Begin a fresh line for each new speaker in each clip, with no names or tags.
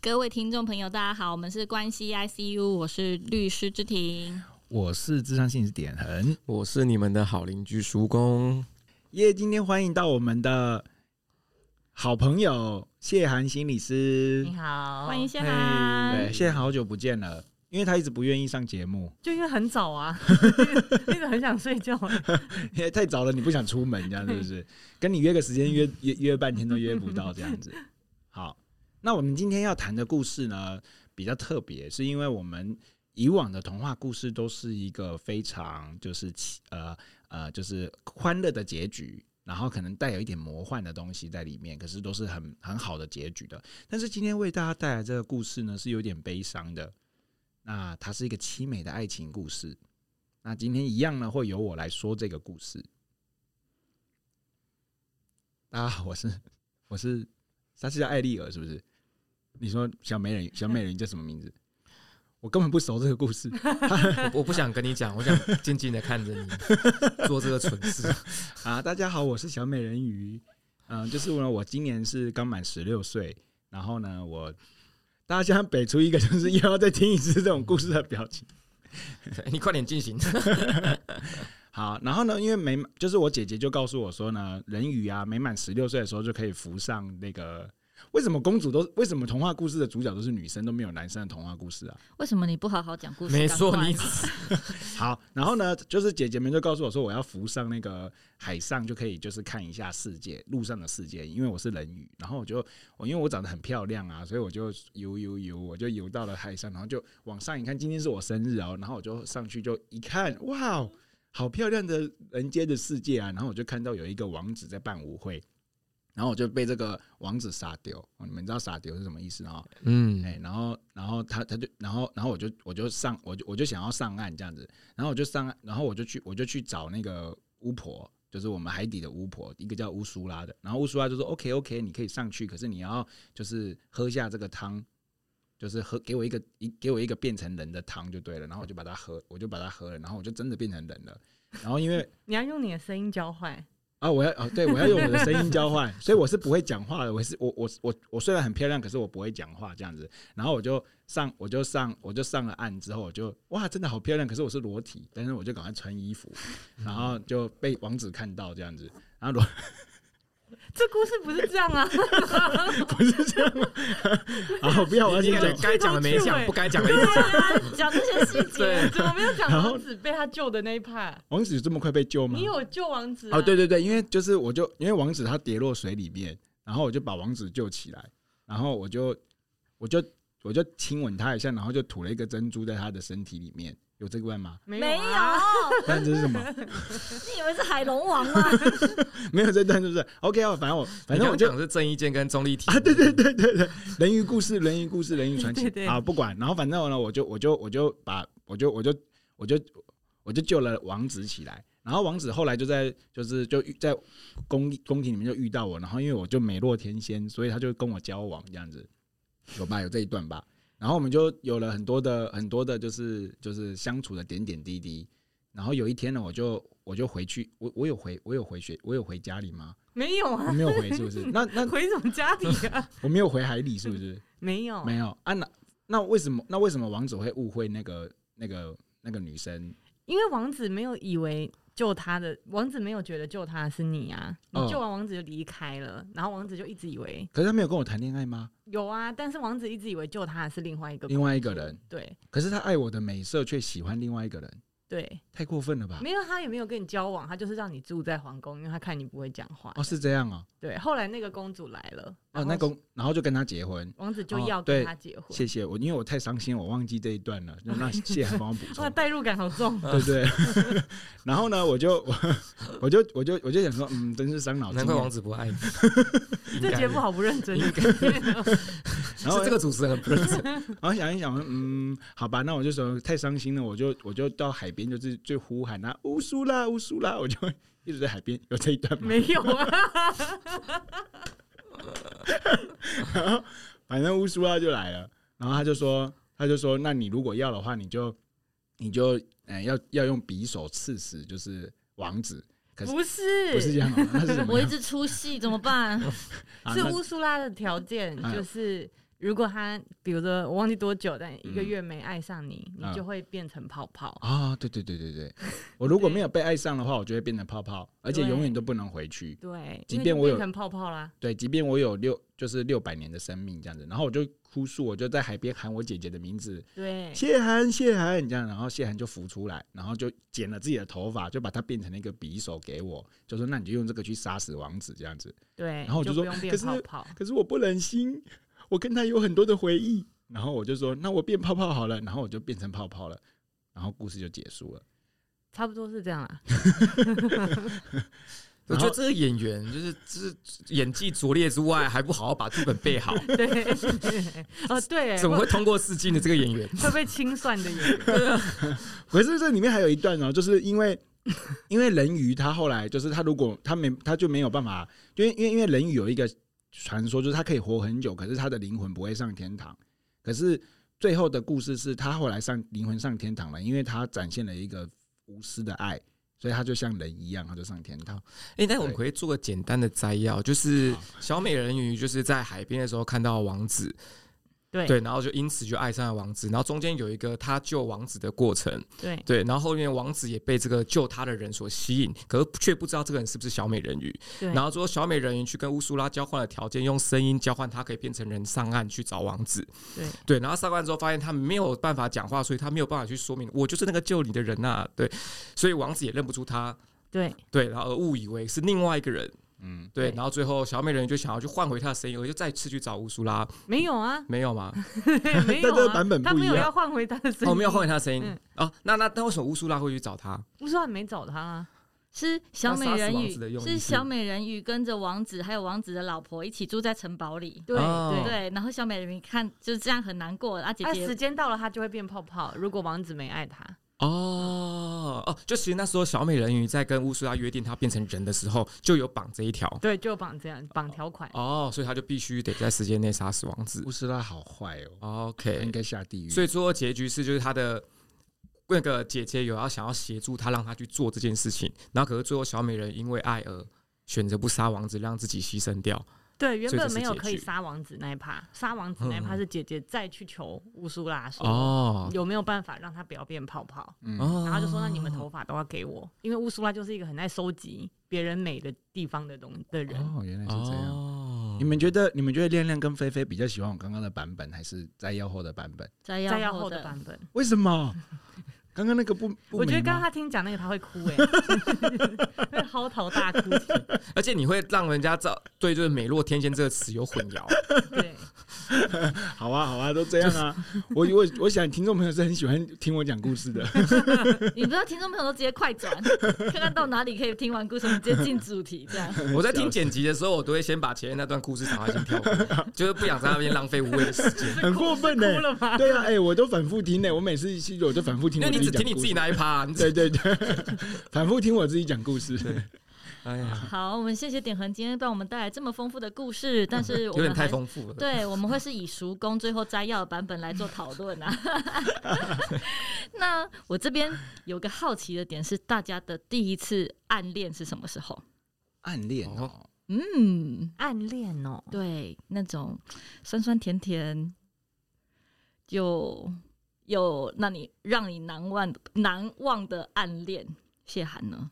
各位听众朋友，大家好，我们是关系 ICU，我是律师之庭，
我是智商心理师点恒，
我是你们的好邻居叔公。
耶！今天欢迎到我们的好朋友谢涵心理师，
你好，
欢迎谢涵。
对，谢涵好久不见了，因为他一直不愿意上节目，
就因为很早啊，一直很想睡觉，
因为太早了，你不想出门，这样是不是？跟你约个时间约约约半天都约不到，这样子。那我们今天要谈的故事呢，比较特别，是因为我们以往的童话故事都是一个非常就是呃呃就是欢乐的结局，然后可能带有一点魔幻的东西在里面，可是都是很很好的结局的。但是今天为大家带来这个故事呢，是有点悲伤的。那它是一个凄美的爱情故事。那今天一样呢，会由我来说这个故事。大家好，我是我是。他是叫艾丽儿，是不是？你说小美人，小美人叫什么名字？我根本不熟这个故事，
我不想跟你讲，我想静静的看着你 做这个蠢事
啊！大家好，我是小美人鱼，嗯、呃，就是呢，我今年是刚满十六岁，然后呢，我大家北出一个，就是又要再听一次这种故事的表情，
你快点进行。
好，然后呢，因为没就是我姐姐就告诉我说呢，人鱼啊，没满十六岁的时候就可以浮上那个。为什么公主都为什么童话故事的主角都是女生，都没有男生的童话故事啊？
为什么你不好好讲故事？
没错，你
好。然后呢，就是姐姐们就告诉我说，我要浮上那个海上，就可以就是看一下世界，路上的世界。因为我是人鱼，然后我就我因为我长得很漂亮啊，所以我就游游游，我就游到了海上，然后就往上一看，今天是我生日哦，然后我就上去就一看，哇！好漂亮的人间的世界啊！然后我就看到有一个王子在办舞会，然后我就被这个王子杀丢。你们知道杀丢是什么意思啊？嗯，哎，然后，然后他他就，然后，然后我就我就上，我就我就想要上岸这样子，然后我就上岸，然后我就去我就去找那个巫婆，就是我们海底的巫婆，一个叫乌苏拉的。然后乌苏拉就说：“OK OK，你可以上去，可是你要就是喝下这个汤。”就是喝给我一个一给我一个变成人的汤就对了，然后我就把它喝，我就把它喝了，然后我就真的变成人了。然后因为
你要用你的声音交换
啊，我要啊，对我要用我的声音交换，所以我是不会讲话的。我是我我我我虽然很漂亮，可是我不会讲话这样子。然后我就上我就上我就上了岸之后，我就哇，真的好漂亮，可是我是裸体，但是我就赶快穿衣服，然后就被王子看到这样子，然后裸。
这故事不是这样啊，
不是这样吗？好，不要，我要先讲
该讲的没讲，不该讲的讲，
讲这些细节，怎么没有讲王子被他救的那一派？
王子这么快被救吗？
你有救王子？
哦，对对对，因为就是我就因为王子他跌落水里面，然后我就把王子救起来，然后我就我就我就亲吻他一下，然后就吐了一个珍珠在他的身体里面。有这个问吗？
没有。
但这是什么？
你以为是海龙王吗？
没有这段，是不是？OK 啊，反正我反正我就
讲是郑伊健跟钟丽缇
啊，对对对对对，人鱼故事，人鱼故事，人鱼传奇啊，不管。然后反正呢，我就我就我就把我就我就我就我就救了王子起来。然后王子后来就在就是就在宫宫廷里面就遇到我，然后因为我就美若天仙，所以他就跟我交往这样子，有吧？有这一段吧？然后我们就有了很多的很多的，就是就是相处的点点滴滴。然后有一天呢，我就我就回去，我我有回我有回学，我有回家里吗？
没有啊，
我没有回，是不是？那 那
回什么家里啊？
我没有回海里，是不是？
没有，
没有啊？那那为什么那为什么王子会误会那个那个那个女生？
因为王子没有以为。救他的王子没有觉得救他的是你啊，你救完王子就离开了，然后王子就一直以为，
可是他没有跟我谈恋爱吗？
有啊，但是王子一直以为救他的是另外一个
另外一个人，
对，
可是他爱我的美色，却喜欢另外一个人。
对，
太过分了吧？
没有，他也没有跟你交往，他就是让你住在皇宫，因为他看你不会讲话。
哦，是这样哦。
对，后来那个公主来了，
哦，那公，然后就跟他结婚，
王子就要跟他结婚。
谢谢我，因为我太伤心，我忘记这一段了。那谢谢帮我补 充。
哇，代入感好重，
对对。然后呢，我就我我就我就我就想说，嗯，真是伤脑筋。
难怪王子不爱你。
这节目好不认真。
然后
这个主持人很不认真。
然后想一想，嗯，好吧，那我就说太伤心了，我就我就到海边，就是最呼喊他乌苏啦乌苏啦，我就一直在海边。有这一段吗？
没有啊。
然后反正乌苏拉就来了，然后他就说，他就说，那你如果要的话，你就你就嗯要要用匕首刺死，就是王子。可是
不是
不是这样，那是什么样？
我一直出戏怎么办？
是乌苏拉的条件，就是如果他比如说我忘记多久，但一个月没爱上你，
嗯
你就会变成泡泡。
啊，对对对对对，我如果没有被爱上的话，我就会变成泡泡，而且永远都不能回去。
对，
即便我有
泡泡啦。
对，即便我有六就是六百年的生命这样子，然后我就哭诉，我就在海边喊我姐姐的名字，
对，
谢涵谢涵这样，然后谢涵就浮出来，然后就剪了自己的头发，就把它变成了一个匕首给我，就说那你就用这个去杀死王子这样子。
对，
然后我就
说
可是。可是我不忍心，我跟他有很多的回忆，然后我就说那我变泡泡好了，然后我就变成泡泡了，然后故事就结束了。
差不多是这样 啦。
我觉得这个演员就是就是演技拙劣之外，还不好好把剧本背好，
对，哦对，
怎么会通过试镜的这个演员？
会被清算的演员？
可是这里面还有一段哦，就是因为因为人鱼他后来就是他如果他没他就没有办法，因为因为因为人鱼有一个传说，就是他可以活很久，可是他的灵魂不会上天堂。可是最后的故事是他后来上灵魂上天堂了，因为他展现了一个无私的爱，所以他就像人一样，他就上天堂。
哎、欸，但我们可以做个简单的摘要，就是小美人鱼就是在海边的时候看到王子，
对
对，然后就因此就爱上了王子，然后中间有一个他救王子的过程，
对
对，然后后面王子也被这个救他的人所吸引，可是却不知道这个人是不是小美人鱼。
对，
然后说小美人鱼去跟乌苏拉交换了条件，用声音交换，他可以变成人上岸去找王子。
对
对，然后上岸之后发现他没有办法讲话，所以他没有办法去说明我就是那个救你的人呐、啊。对，所以王子也认不出他。
对
对，然后误以为是另外一个人。
嗯，
对，
然后最后小美人鱼就想要去换回他的声音，我就再次去找乌苏拉，
没有啊，
没有吗？
没有啊，
但这个版本不
他没有要换回他的声音，
哦，没有换回他的声音。
嗯
哦，那那那为什么乌苏拉会去找他？
乌苏拉没找他啊？
是小美人
鱼，是
是小美人鱼跟着王子还有王子的老婆一起住在城堡里。
对
哦
对
对，然后小美人鱼看就是这样很难过，啊姐
啊，
时
间到了，她就会变泡泡。如果王子没爱他，
哦哦，就其实那时候小美人鱼在跟乌苏拉约定她变成人的时候，就有绑这一条。
对，就绑这样绑条款。
哦，所以他就必须得在时间内杀死王子
乌。苏拉好坏哦
，OK，
应该下地狱。
所以最后结局是，就是他的那个姐姐有要想要协助他，让他去做这件事情，然后可是最后小美人因为爱而选择不杀王子，让自己牺牲掉。
对，原本没有可以杀王子那一趴，杀王子那一趴是姐姐再去求乌苏拉说，
哦，
有没有办法让他不要变泡泡？然后就说：“那你们头发都要给我，因为乌苏拉就是一个很爱收集别人美的地方的东的人。
哦，原来是这样。
哦
你们觉得你们觉得亮亮跟菲菲比较喜欢我刚刚的版本，还是摘要后的版本？
摘
摘要
后的
版本，
为什么？刚刚那个不不
我觉得
刚刚
他听讲那个他会哭哎、会嚎啕大哭。
而且你会让人家造对就是美若天仙这个词有混淆。
对，
好啊，好啊，都这样啊。我我我想听众朋友是很喜欢听我讲故事的。
你不知道听众朋友都直接快转，看看到哪里可以听完故事，我们直接进主题这样。
我在听剪辑的时候，我都会先把前面那段故事场先跳过，就是不想在那边浪费无谓的时间。
很过分呢、对啊，哎、我都反复听呢、我每次一去我就反复
听那你
我自己讲故事。
只听你自己那一趴、啊，
对对对，反复听我自己讲故事。
哎呀，
好，我们谢谢点恒今天帮我们带来这么丰富的故事，但是 我
有点太丰富了。
对，我们会是以熟工最后摘要的版本来做讨论啊。那我这边有个好奇的点是，大家的第一次暗恋是什么时候？
暗恋哦，
嗯，
暗恋哦，
对，那种酸酸甜甜，就有让你让你难忘难忘的暗恋。谢涵呢？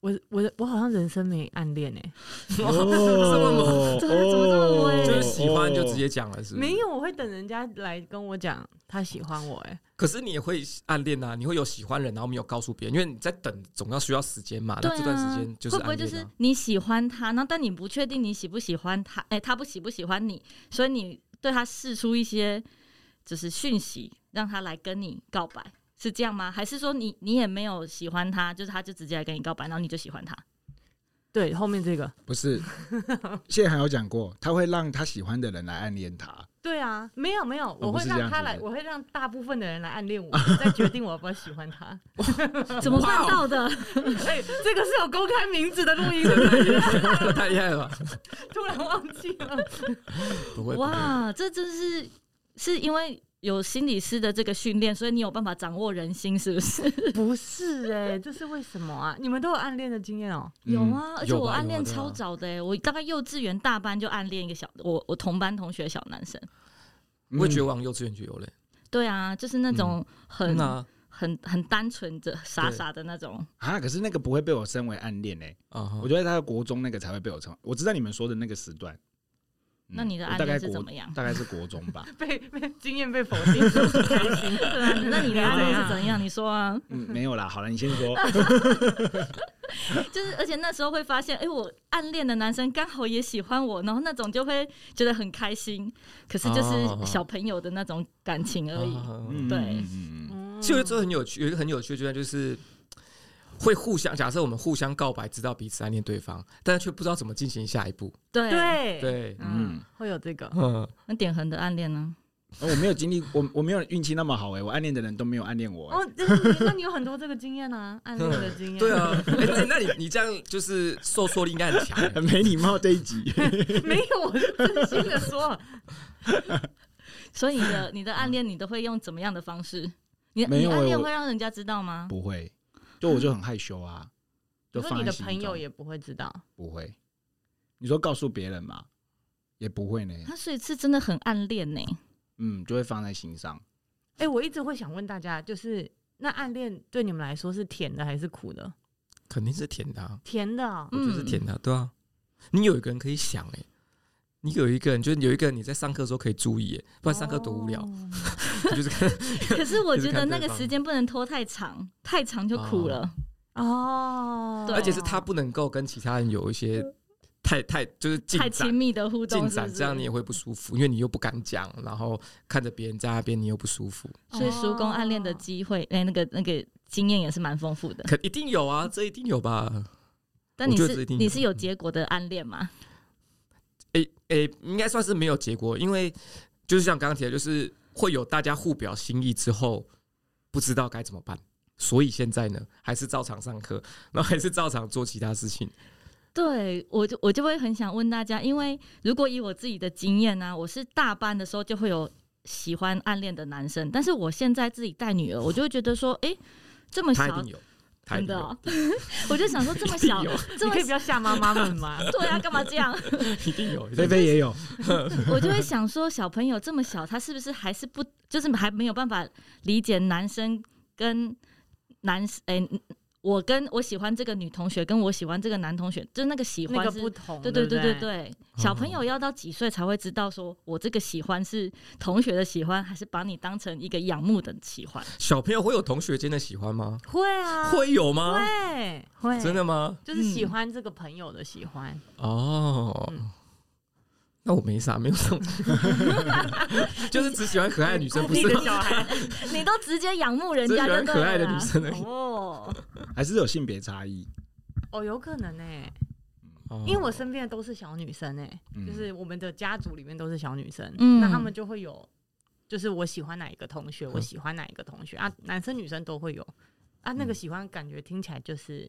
我我我好像人生没暗恋哎
哦，
怎么怎么这么会
就是喜欢就直接讲了，是不是？
没有，我会等人家来跟我讲他喜欢我哎，
可是你也会暗恋啊，你会有喜欢人，然后没有告诉别人，因为你在等，总要需要时间嘛。
啊，
那这段时间就是
会不
会。
就是你喜欢他，然后但你不确定你喜不喜欢他，哎、他不喜不喜欢你，所以你对他试出一些就是讯息，让他来跟你告白，是这样吗？还是说你你也没有喜欢他，就是他就直接来跟你告白，然后你就喜欢他？
对，后面这个，
不是，谢涵有讲过，他会让他喜欢的人来暗恋他。
对啊，没有没有，我
会
让他
来，
我会让大部分的人来暗恋我，再决定我要不要喜欢他。
怎么办到的？
哎，这个是有公开名字的录音？
太厉害了？
突然忘记了。
不会，不会
哇，这真是是因为有心理师的这个训练，所以你有办法掌握人心，是不是？
不是哎、欸，这是为什么啊？你们都有暗恋的经验哦、喔？
有啊，而且我暗
恋
超早的、欸，我大概幼稚园大班就暗恋一个小我我同班同学小男生。
嗯
我也觉得我幼稚园就有嘞。
对啊，就是那种很、
嗯啊
很很单纯的傻傻的那种。
啊，可是那个不会被我称为暗恋呢、
啊，
我觉得他的国中那个才会被我称。我知道你们说的那个时段。嗯
那你的暗
恋
是怎么样
大概是国中吧。
被被经验被否定，是不是开心？
对啊，那你的暗恋是怎样？你说啊。
嗯，没有啦。好了，你先说。
就是，而且那时候会发现，哎、欸，我暗恋的男生刚好也喜欢我，然后那种就会觉得很开心。可是就是小朋友的那种感情而已。
嗯，
对
嗯嗯嗯
其实这很有趣，有一个很有趣的阶段就是会互相假设我们互相告白，知道彼此暗恋对方，但是却不知道怎么进行下一步。
对
对
对，
嗯，会有这个。
嗯，
那点恒的暗恋呢？
哦，我没有经历，我我没有运气那么好哎、欸，我暗恋的人都没有暗恋我、欸。
哦，那那你有很多这个经验啊，暗恋的经验。
对啊，哎、欸，那你你这样就是受挫力应该很强、欸，
很没礼貌这一集。
没有，我是真心的说。
所以你的你的暗恋，你都会用怎么样的方式？你你暗恋会让人家知道吗？
不会，就我就很害羞啊。就
你说你的
放在心中
朋友也不会知道。
不会。你说告诉别人嘛，也不会呢。
他所以是真的很暗恋呢。
嗯，就会放在心上。
哎、欸，我一直会想问大家，就是那暗恋对你们来说是甜的还是苦的？
肯定是甜的、啊，
甜的、喔，
我觉得是甜的、啊，对啊。你有一个人可以想、欸，哎，你有一个人，就是有一个人你在上课的时候可以注意、不然上课多无聊。
哦、
就是看，
可是我觉得那个时间不能拖太长，太长就苦了。
哦，
对
而且是他不能够跟其他人有一些。太太就是
太亲密的互动，
进展这样你也会不舒服，因为你又不敢讲，然后看着别人在那边，你又不舒服。
所以，叔公暗恋的机会，哎、欸，那个那个经验也是蛮丰富的。
可一定有啊，这一定有吧？
但你是你是有结果的暗恋吗？
哎、欸、诶、欸，应该算是没有结果，因为就是像刚刚提的，就是会有大家互表心意之后，不知道该怎么办，所以现在呢，还是照常上课，然后还是照常做其他事情。
对，我就我就会很想问大家，因为如果以我自己的经验呢、啊，我是大班的时候就会有喜欢暗恋的男生，但是我现在自己带女儿，我就会觉得说，哎，这么小，真的、哦，我就想说这么小，这么
你可以不要吓妈妈们吗？
对啊，干嘛这样？
一定有，
菲菲也有。
我就会想说，小朋友这么小，他是不是还是不，就是还没有办法理解男生跟男生，哎。我跟我喜欢这个女同学，跟我喜欢这个男同学，就是那个喜欢是
不同。
对对对对对，小朋友要到几岁才会知道，说我这个喜欢是同学的喜欢，还是把你当成一个仰慕的喜欢？
小朋友会有同学间的喜欢吗？
会啊，
会有吗？
会会，
真的吗？
就是喜欢这个朋友的喜欢。
哦。那我没啥，没有这种，就是只喜欢可爱的女生，不是
小孩，
你都直接仰慕人家，
喜欢可爱的女生
哦，
还是有性别差异？
哦，有可能呢，因为我身边的都是小女生哎，就是我们的家族里面都是小女生，那他们就会有，就是我喜欢哪一个同学，我喜欢哪一个同学啊，男生女生都会有。啊，那个喜欢感觉听起来就是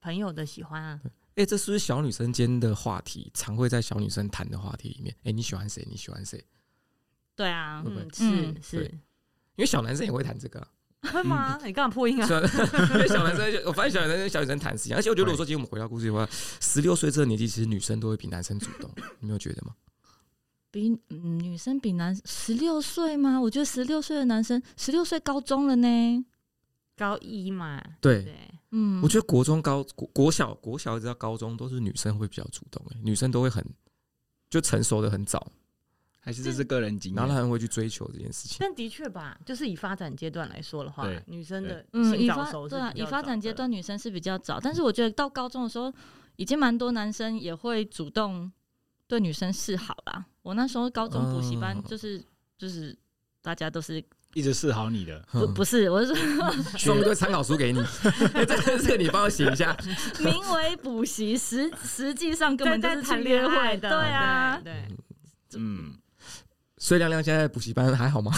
朋友的喜欢啊。
哎、欸，这是不是小女生间的话题？常会在小女生谈的话题里面。哎、欸，你喜欢谁？你喜欢谁？
对啊，
会不会
嗯、是是，
因为小男生也会谈这个、啊，
会吗？你干嘛破音啊？
因为小男生，我发现小男生跟小女生谈事情，而且我觉得，如果说今天我们回到故事的话，十六岁这个年纪，其实女生都会比男生主动，你没有觉得吗？
比、嗯、女生比男十六岁吗？我觉得十六岁的男生，十六岁高中了呢，
高一嘛，
对。
对
嗯，我觉得国中、高国国小、国小一直到高中都是女生会比较主动，哎，女生都会很就成熟的很早，
还是这是个人经验，
然后他们会去追求这件事情。
但的确吧，就是以发展阶段来说的话，女生的
嗯，以
发
对啊，以发展阶段女生是比较早，但是我觉得到高中的时候，已经蛮多男生也会主动对女生示好啦。我那时候高中补习班就是就是大家都是。
一直示好你的，
不不是，我是说
送一堆参考书给你，这个这个你帮我写一下。
名为补习，实实际上根本就是谈恋爱的，对啊，
对，
嗯。
所以亮亮现在补习班还好吗？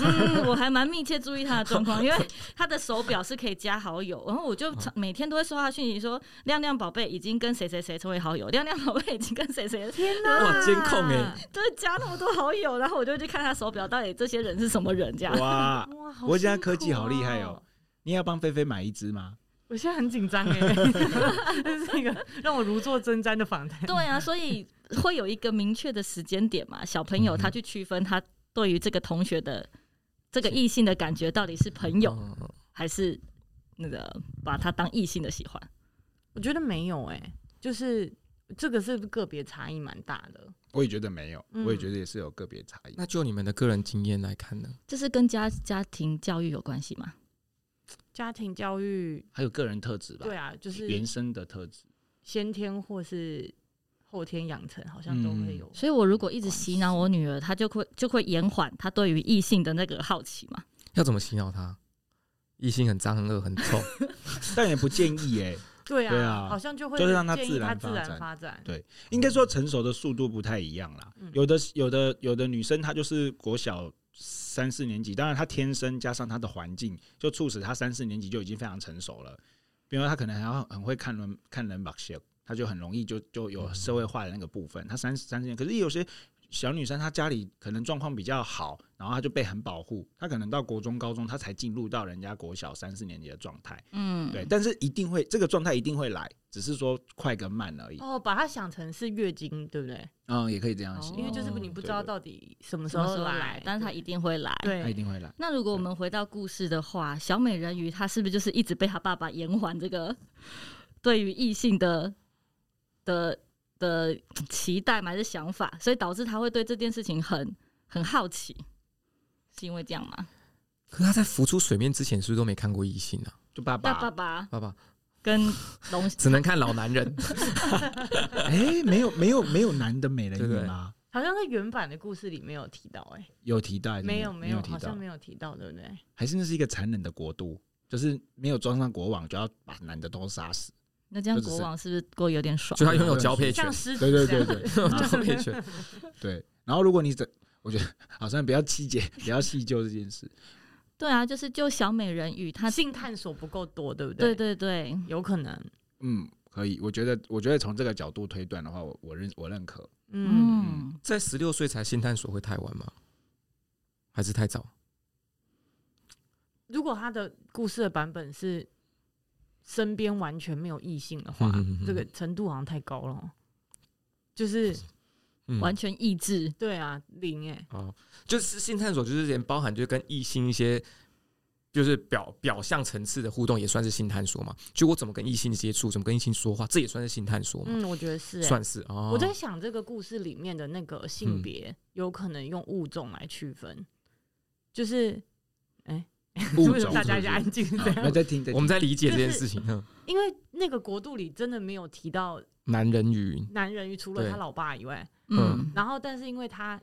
嗯，我还蛮密切注意他的状况，因为他的手表是可以加好友，然后我就每天都会收到讯息说，亮亮宝贝已经跟谁谁谁成为好友，亮亮宝贝已经跟谁谁。
天哪！
哇，监控哎，
对，加那么多好友，然后我就去看他手表，到底这些人是什么人？这样
哇
哇，
我现在科技好厉害哦！你要帮菲菲买一只吗？
我现在很紧张哎，这是一个让我如坐针毡的访谈。
对啊，所以。会有一个明确的时间点嘛？小朋友他去区分他对于这个同学的这个异性的感觉到底是朋友还是那个把他当异性的喜欢？
我觉得没有哎、欸，就是这个是个别差异蛮大的。
我也觉得没有，我也觉得也是有个别差异。
那就你们的个人经验来看呢？
这是跟家家庭教育有关系吗？
家庭教育
还有个人特质吧？
对啊，就是
原生的特质，
先天或是。后天养成好像都会有，
所以我如果一直洗脑我女儿，她就会就会延缓她对于异性的那个好奇嘛。
要怎么洗脑她？异性很脏、很恶、很臭，
但也不建议哎。
对啊，对啊，好像就会就是让她自然发展。
对，应该说成熟的速度不太一样啦。有的有的有的女生她就是国小三四年级，当然她天生加上她的环境，就促使她三四年级就已经非常成熟了。比如说她可能还要很会看人看人把戏。他就很容易就就有社会化的那个部分。他三三十年，可是有些小女生，她家里可能状况比较好，然后她就被很保护。她可能到国中、高中，她才进入到人家国小三四年级的状态。嗯，对。但是一定会这个状态一定会来，只是说快跟慢而已。
哦，把它想成是月经，对不对？
嗯，也可以这样想。
因为就是你不知道到底什么时候来，
但是它一定会来。
对，
它一定会来。
那如果我们回到故事的话，小美人鱼她是不是就是一直被她爸爸延缓这个对于异性的？的的期待嘛还是想法，所以导致他会对这件事情很很好奇，是因为这样吗？
可他在浮出水面之前，是不是都没看过异性啊？
就爸爸，
爸爸，
爸爸
跟龙
只能看老男人。
哎，没有没有没有男的美人鱼吗？
好像在原版的故事里没有提到，哎，
有提到？
没有没有，好像没有提到，对不对？
还是那是一个残忍的国度，就是没有装上国王，就要把男的都杀死。
那这样国王是不是过有点爽？
就他拥有交配权，
对对对对，
交配权。
对，然后如果你这，我觉得 好像比较细节，比较细究这件事。
对啊，就是就小美人鱼，她
性探索不够多，对不对？
对对对，
有可能。
嗯，可以。我觉得，我觉得从这个角度推断的话，我我认我认可。
嗯，
在十六岁才性探索会太晚吗？还是太早？
如果他的故事的版本是。身边完全没有异性的话，这个程度好像太高了，就是
完全抑制。
对啊，零哎，
哦，就是性探索，就是连包含就跟异性一些，就是表表象层次的互动，也算是性探索嘛。就我怎么跟异性接触，怎么跟异性说话，这也算是性探索嘛。
嗯，我觉得是，
算是哦。
我在想这个故事里面的那个性别，有可能用物种来区分，就是哎。
物种
大家就安静，这样。
我在听，
我们在理解这件事情。
因为那个国度里真的没有提到
男人鱼，
男人鱼除了他老爸以外，嗯，然后但是因为他。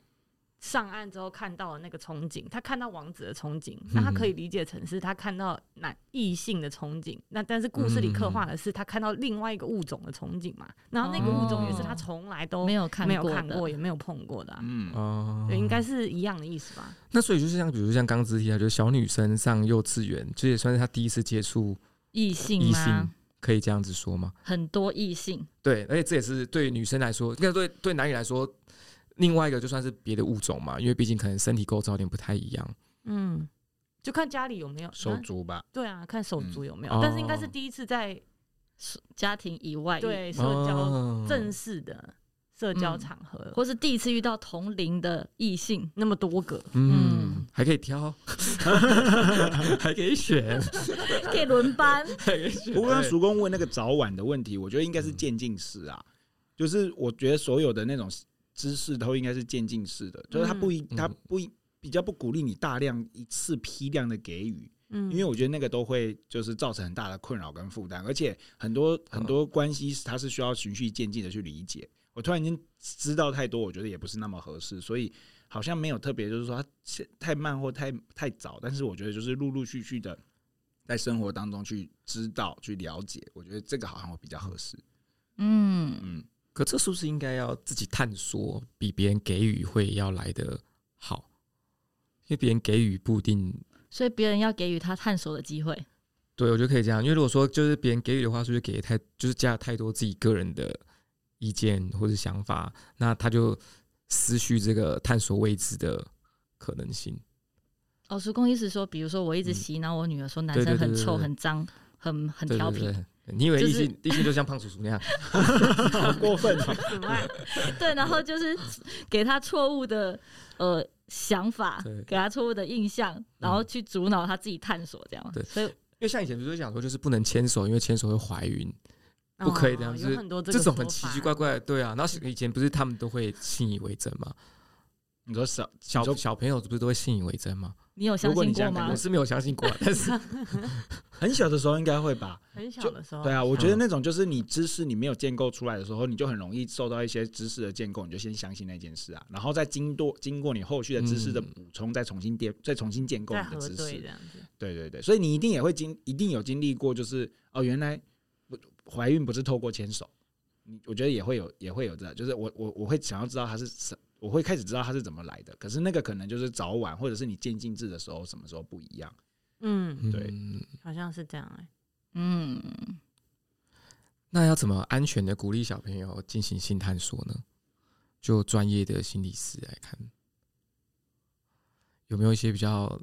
上岸之后看到了那个憧憬，他看到王子的憧憬，那他可以理解成是他看到男异性的憧憬。那但是故事里刻画的是他看到另外一个物种的憧憬嘛？然后那个物种也是他从来都没有看没有看过也没有碰过的。嗯哦，应该是一样的意思吧？
那所以就是像比如像刚之提啊，就是小女生上幼稚园，这也算是她第一次接触
异性异性，
可以这样子说吗？
很多异性
对，而且这也是对女生来说，应该对对男女来说。另外一个就算是别的物种嘛，因为毕竟可能身体构造有点不太一样。
嗯，就看家里有没有
手足吧。
对啊，看手足有没有，但是应该是第一次在
家庭以外
对社交正式的社交场合，
或是第一次遇到同龄的异性那么多个。
嗯，还可以挑，还可以选，
可以轮班。
不过叔公问那个早晚的问题，我觉得应该是渐进式啊，就是我觉得所有的那种。知识都应该是渐进式的，就是他不一，他不一比较不鼓励你大量一次批量的给予，嗯，因为我觉得那个都会就是造成很大的困扰跟负担，而且很多很多关系它是需要循序渐进的去理解。我突然间知道太多，我觉得也不是那么合适，所以好像没有特别就是说他太慢或太太早，但是我觉得就是陆陆续续的在生活当中去知道去了解，我觉得这个好像会比较合适。嗯
嗯。可这是不是应该要自己探索，比别人给予会要来的好，因为别人给予不一定，
所以别人要给予他探索的机会。
对，我觉得可以这样，因为如果说就是别人给予的话，是不是给太就是加太多自己个人的意见或者想法，那他就失去这个探索未知的可能性。
哦，叔公意思说，比如说我一直洗脑我女儿说男生很臭、很脏、很很调皮。
你以为异性异性就像胖叔叔那样，
好过分 啊！
对，然后就是给他错误的呃想法，给他错误的印象，然后去阻挠他自己探索这样。
对，
所以因
为像以前不是讲说，就是不能牵手，因为牵手会怀孕，不可以这样，就是这种很奇奇怪怪的。对啊，然后以前不是他们都会信以为真吗？你说小小小朋友不是都会信以为真吗？
你有相信过吗？
我是没有相信过，但是
很小的时候应该会吧。
很小的时候，
对啊，我觉得那种就是你知识你没有建构出来的时候，你就很容易受到一些知识的建构，你就先相信那件事啊，然后再经过经过你后续的知识的补充，再重新建再重新建构你的知识。对对对，所以你一定也会经一定有经历过，就是哦，原来怀孕不是透过牵手，你我觉得也会有也会有这样，就是我我我会想要知道它是什。我会开始知道它是怎么来的，可是那个可能就是早晚，或者是你渐进制的时候，什么时候不一样？
嗯，
对，
好像是这样哎、欸。
嗯，
那要怎么安全的鼓励小朋友进行性探索呢？就专业的心理师来看，有没有一些比较？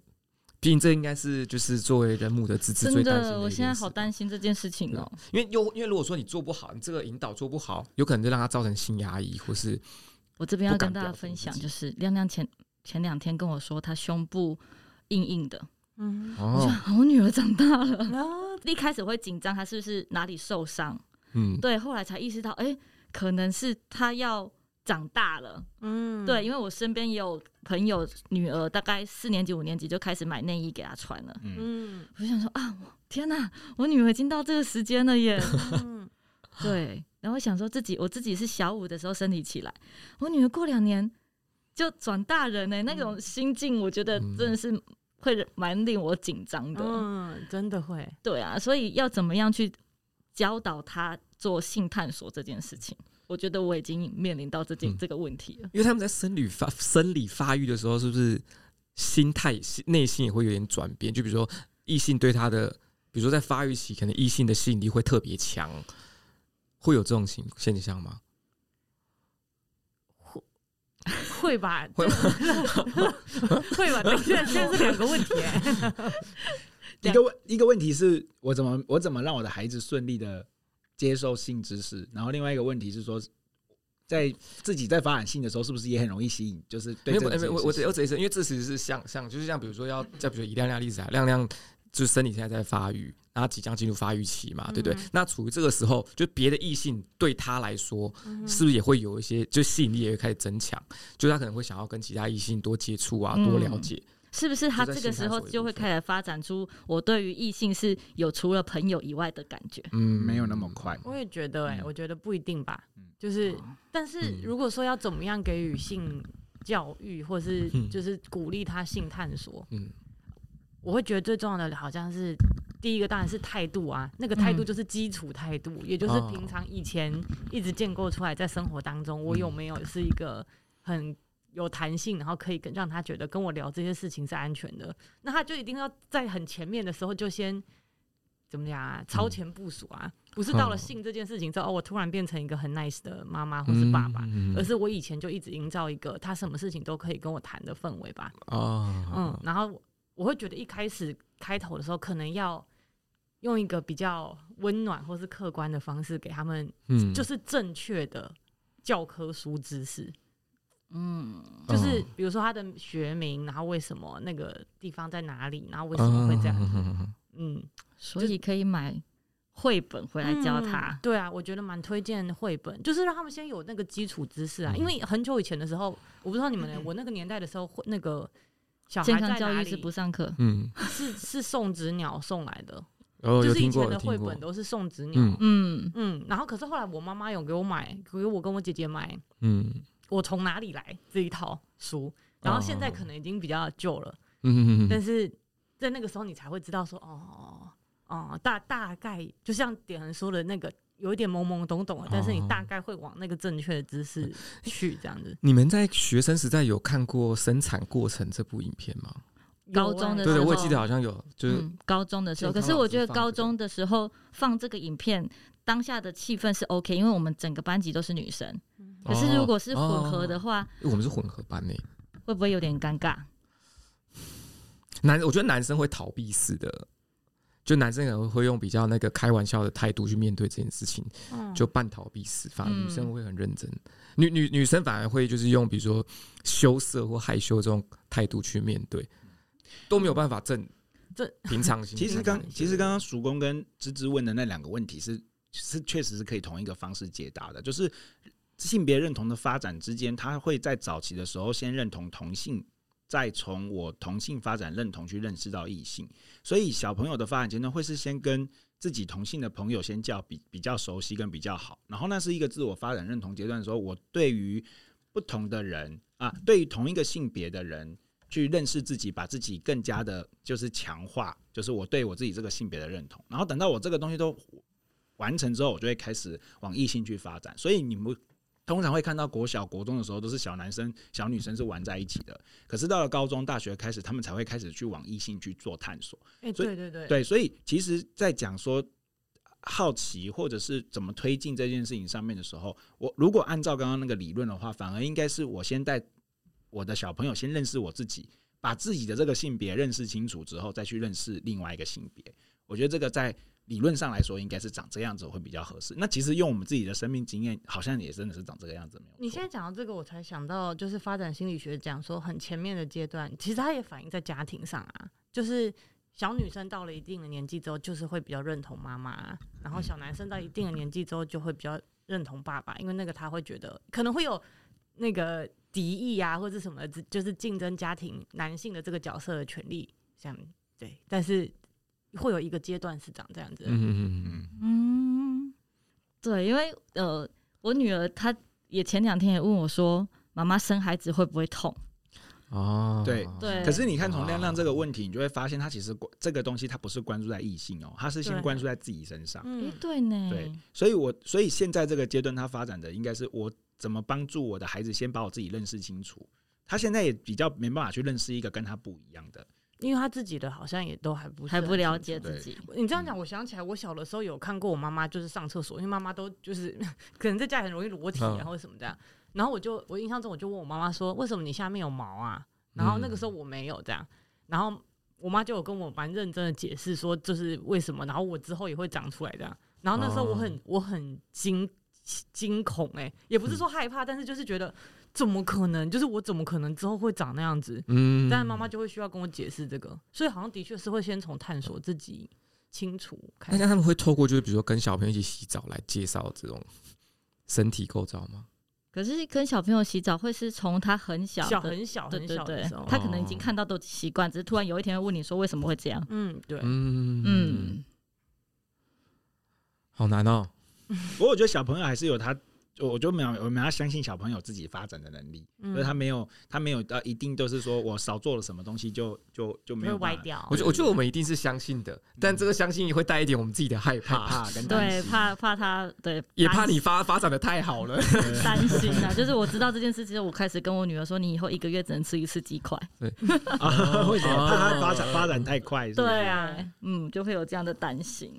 毕竟这应该是就是作为人母的资质最担心的。
真的，我现在好担心这件事情哦、喔。
因为又因为如果说你做不好，你这个引导做不好，有可能就让他造成性压抑，或是。
我这边要跟大家分享，就是亮亮前前两天跟我说，她胸部硬硬的。嗯，我说我女儿长大了，一开始会紧张，她是不是哪里受伤？嗯，对，后来才意识到，哎，可能是她要长大了。嗯，对，因为我身边也有朋友女儿，大概四年级、五年级就开始买内衣给她穿了。嗯，我就想说啊，天哪，我女儿已经到这个时间了耶。嗯，对。然后想说自己，我自己是小五的时候身体起来，我女儿过两年就转大人呢、欸，那种心境，我觉得真的是会蛮令我紧张的。
嗯，真的会。
对啊，所以要怎么样去教导她做性探索这件事情？我觉得我已经面临到这件、嗯、这个问题了。
因为他们在生理发生理发育的时候，是不是心态、内心也会有点转变？就比如说异性对他的，比如说在发育期，可能异性的吸引力会特别强。会有这种情现象吗？
会 会吧，会吧。现在现在是两个问题、欸，
一个问一个问题是我怎么我怎么让我的孩子顺利的接受性知识，然后另外一个问题是说，在自己在发展性的时候，是不是也很容易吸引？就是对这，
没有，我我只有这一次，因为这其实是像像就是像比如说要再比如说以亮亮例子啊，亮亮。就是身体现在在发育，然后即将进入发育期嘛，对不对？嗯、那处于这个时候，就别的异性对他来说，是不是也会有一些，就吸引力也会开始增强？就他可能会想要跟其他异性多接触啊，多了解、嗯。
是不是他这个时候就会开始发展出我对于异性是有除了朋友以外的感觉？
嗯，没有那么快。
我也觉得、欸，哎，我觉得不一定吧。就是，但是如果说要怎么样给予性教育，或是就是鼓励他性探索，嗯。我会觉得最重要的好像是第一个，当然是态度啊，那个态度就是基础态度，嗯、也就是平常以前一直建构出来，在生活当中，我有没有是一个很有弹性，然后可以跟让他觉得跟我聊这些事情是安全的，那他就一定要在很前面的时候就先怎么讲啊，超前部署啊，不是到了性这件事情之后，哦，我突然变成一个很 nice 的妈妈或是爸爸，而是我以前就一直营造一个他什么事情都可以跟我谈的氛围吧，哦嗯，然后。我会觉得一开始开头的时候，可能要用一个比较温暖或是客观的方式给他们，嗯，就是正确的教科书知识，嗯，就是比如说他的学名，然后为什么那个地方在哪里，然后为什么会这样，嗯，
所以可以买绘本回来教他。
对啊，我觉得蛮推荐绘本，就是让他们先有那个基础知识啊，因为很久以前的时候，我不知道你们，我那个年代的时候会那个。
健康教育是不上课，嗯，
是是送子鸟送来的，
哦、
就是以前的绘本都是送子鸟，嗯。嗯，然后可是后来我妈妈有给我买，给我跟我姐姐买，嗯，我从哪里来这一套书，然后现在可能已经比较旧了，嗯，但是在那个时候你才会知道说，哦哦，大大概就像点恒说的那个。有一点懵懵懂懂的，但是你大概会往那个正确的姿势去这样子。
你们在学生时代有看过《生产过程》这部影片吗？
高中的时候，
对，我也记得好像有，就是、
嗯、高中的时候。可是我觉得高中的时候放这个影片，当下的气氛是 OK，因为我们整个班级都是女生。可是如果是混合的话，
哦、我们是混合班呢，
会不会有点尴尬？
男，我觉得男生会逃避式的，就男生可能会用比较那个开玩笑的态度去面对这件事情，就半逃避死。反而女生会很认真，女女女生反而会就是用比如说羞涩或害羞这种态度去面对。都没有办法正正平常心。其实刚
其实刚刚曙公跟芝芝问的那两个问题是是确实是可以同一个方式解答的，就是性别认同的发展之间，他会在早期的时候先认同同性，再从我同性发展认同去认识到异性，所以小朋友的发展阶段会是先跟自己同性的朋友先叫比比较熟悉跟比较好，然后那是一个自我发展认同阶段的时候，我对于不同的人啊，对于同一个性别的人。去认识自己，把自己更加的，就是强化，就是我对我自己这个性别的认同。然后等到我这个东西都完成之后，我就会开始往异性去发展。所以你们通常会看到国小、国中的时候都是小男生、小女生是玩在一起的。可是到了高中、大学开始，他们才会开始去往异性去做探索。
欸，对对对，
对，所以其实，在讲说好奇或者是怎么推进这件事情上面的时候，我如果按照刚刚那个理论的话，反而应该是我先带。我的小朋友先认识我自己，把自己的这个性别认识清楚之后，再去认识另外一个性别。我觉得这个在理论上来说，应该是长这样子会比较合适。那其实用我们自己的生命经验，好像也真的是长这个样子。没有。
你现在讲到这个，我才想到，就是发展心理学讲说，很前面的阶段，其实它也反映在家庭上啊。就是小女生到了一定的年纪之后，就是会比较认同妈妈；然后小男生到一定的年纪之后，就会比较认同爸爸，因为那个他会觉得可能会有那个。敌意啊，或者什么，就是竞争家庭男性的这个角色的权利，像对，但是会有一个阶段是长这样子。嗯嗯嗯
嗯，对，因为呃，我女儿她也前两天也问我说：“妈妈生孩子会不会痛？”
哦，对
对。
可是你看从亮亮这个问题，你就会发现他其实这个东西他不是关注在异性哦，他是先关注在自己身上。
嗯，对呢。
对，所以我所以现在这个阶段他发展的应该是我。怎么帮助我的孩子先把我自己认识清楚？他现在也比较没办法去认识一个跟他不一样的，
因为他自己的好像也都还不
还不了解自己。
你这样讲，我想起来，我小的时候有看过我妈妈就是上厕所，因为妈妈都就是 可能在家里很容易裸体然后什么这样。然后我就我印象中我就问我妈妈说：“为什么你下面有毛啊？”然后那个时候我没有这样，然后我妈就有跟我蛮认真的解释说这是为什么，然后我之后也会长出来这样。然后那时候我很我很惊。惊恐哎、欸，也不是说害怕，但是就是觉得怎么可能？就是我怎么可能之后会长那样子？嗯，但妈妈就会需要跟我解释这个，所以好像的确是会先从探索自己清楚。
那他们会透过就是比如说跟小朋友一起洗澡来介绍这种身体构造吗？
可是跟小朋友洗澡会是从他很小，
小很小很小的时候，
他可能已经看到都习惯，只是突然有一天会问你说为什么会这样？
嗯，对，
嗯嗯，好难哦。
不过我觉得小朋友还是有他，我就没有我们要相信小朋友自己发展的能力，所以他没有他没有到一定都是说我少做了什么东西就就就没有
歪掉。
我觉我觉得我们一定是相信的，但这个相信也会带一点我们自己的害怕，
怕跟
对怕怕他对
也怕你发发展的太好了，
担心啊。就是我知道这件事之后，我开始跟我女儿说，你以后一个月只能吃一次鸡块。
对，为什么？怕他发展发展太快？
对啊，嗯，就会有这样的担心。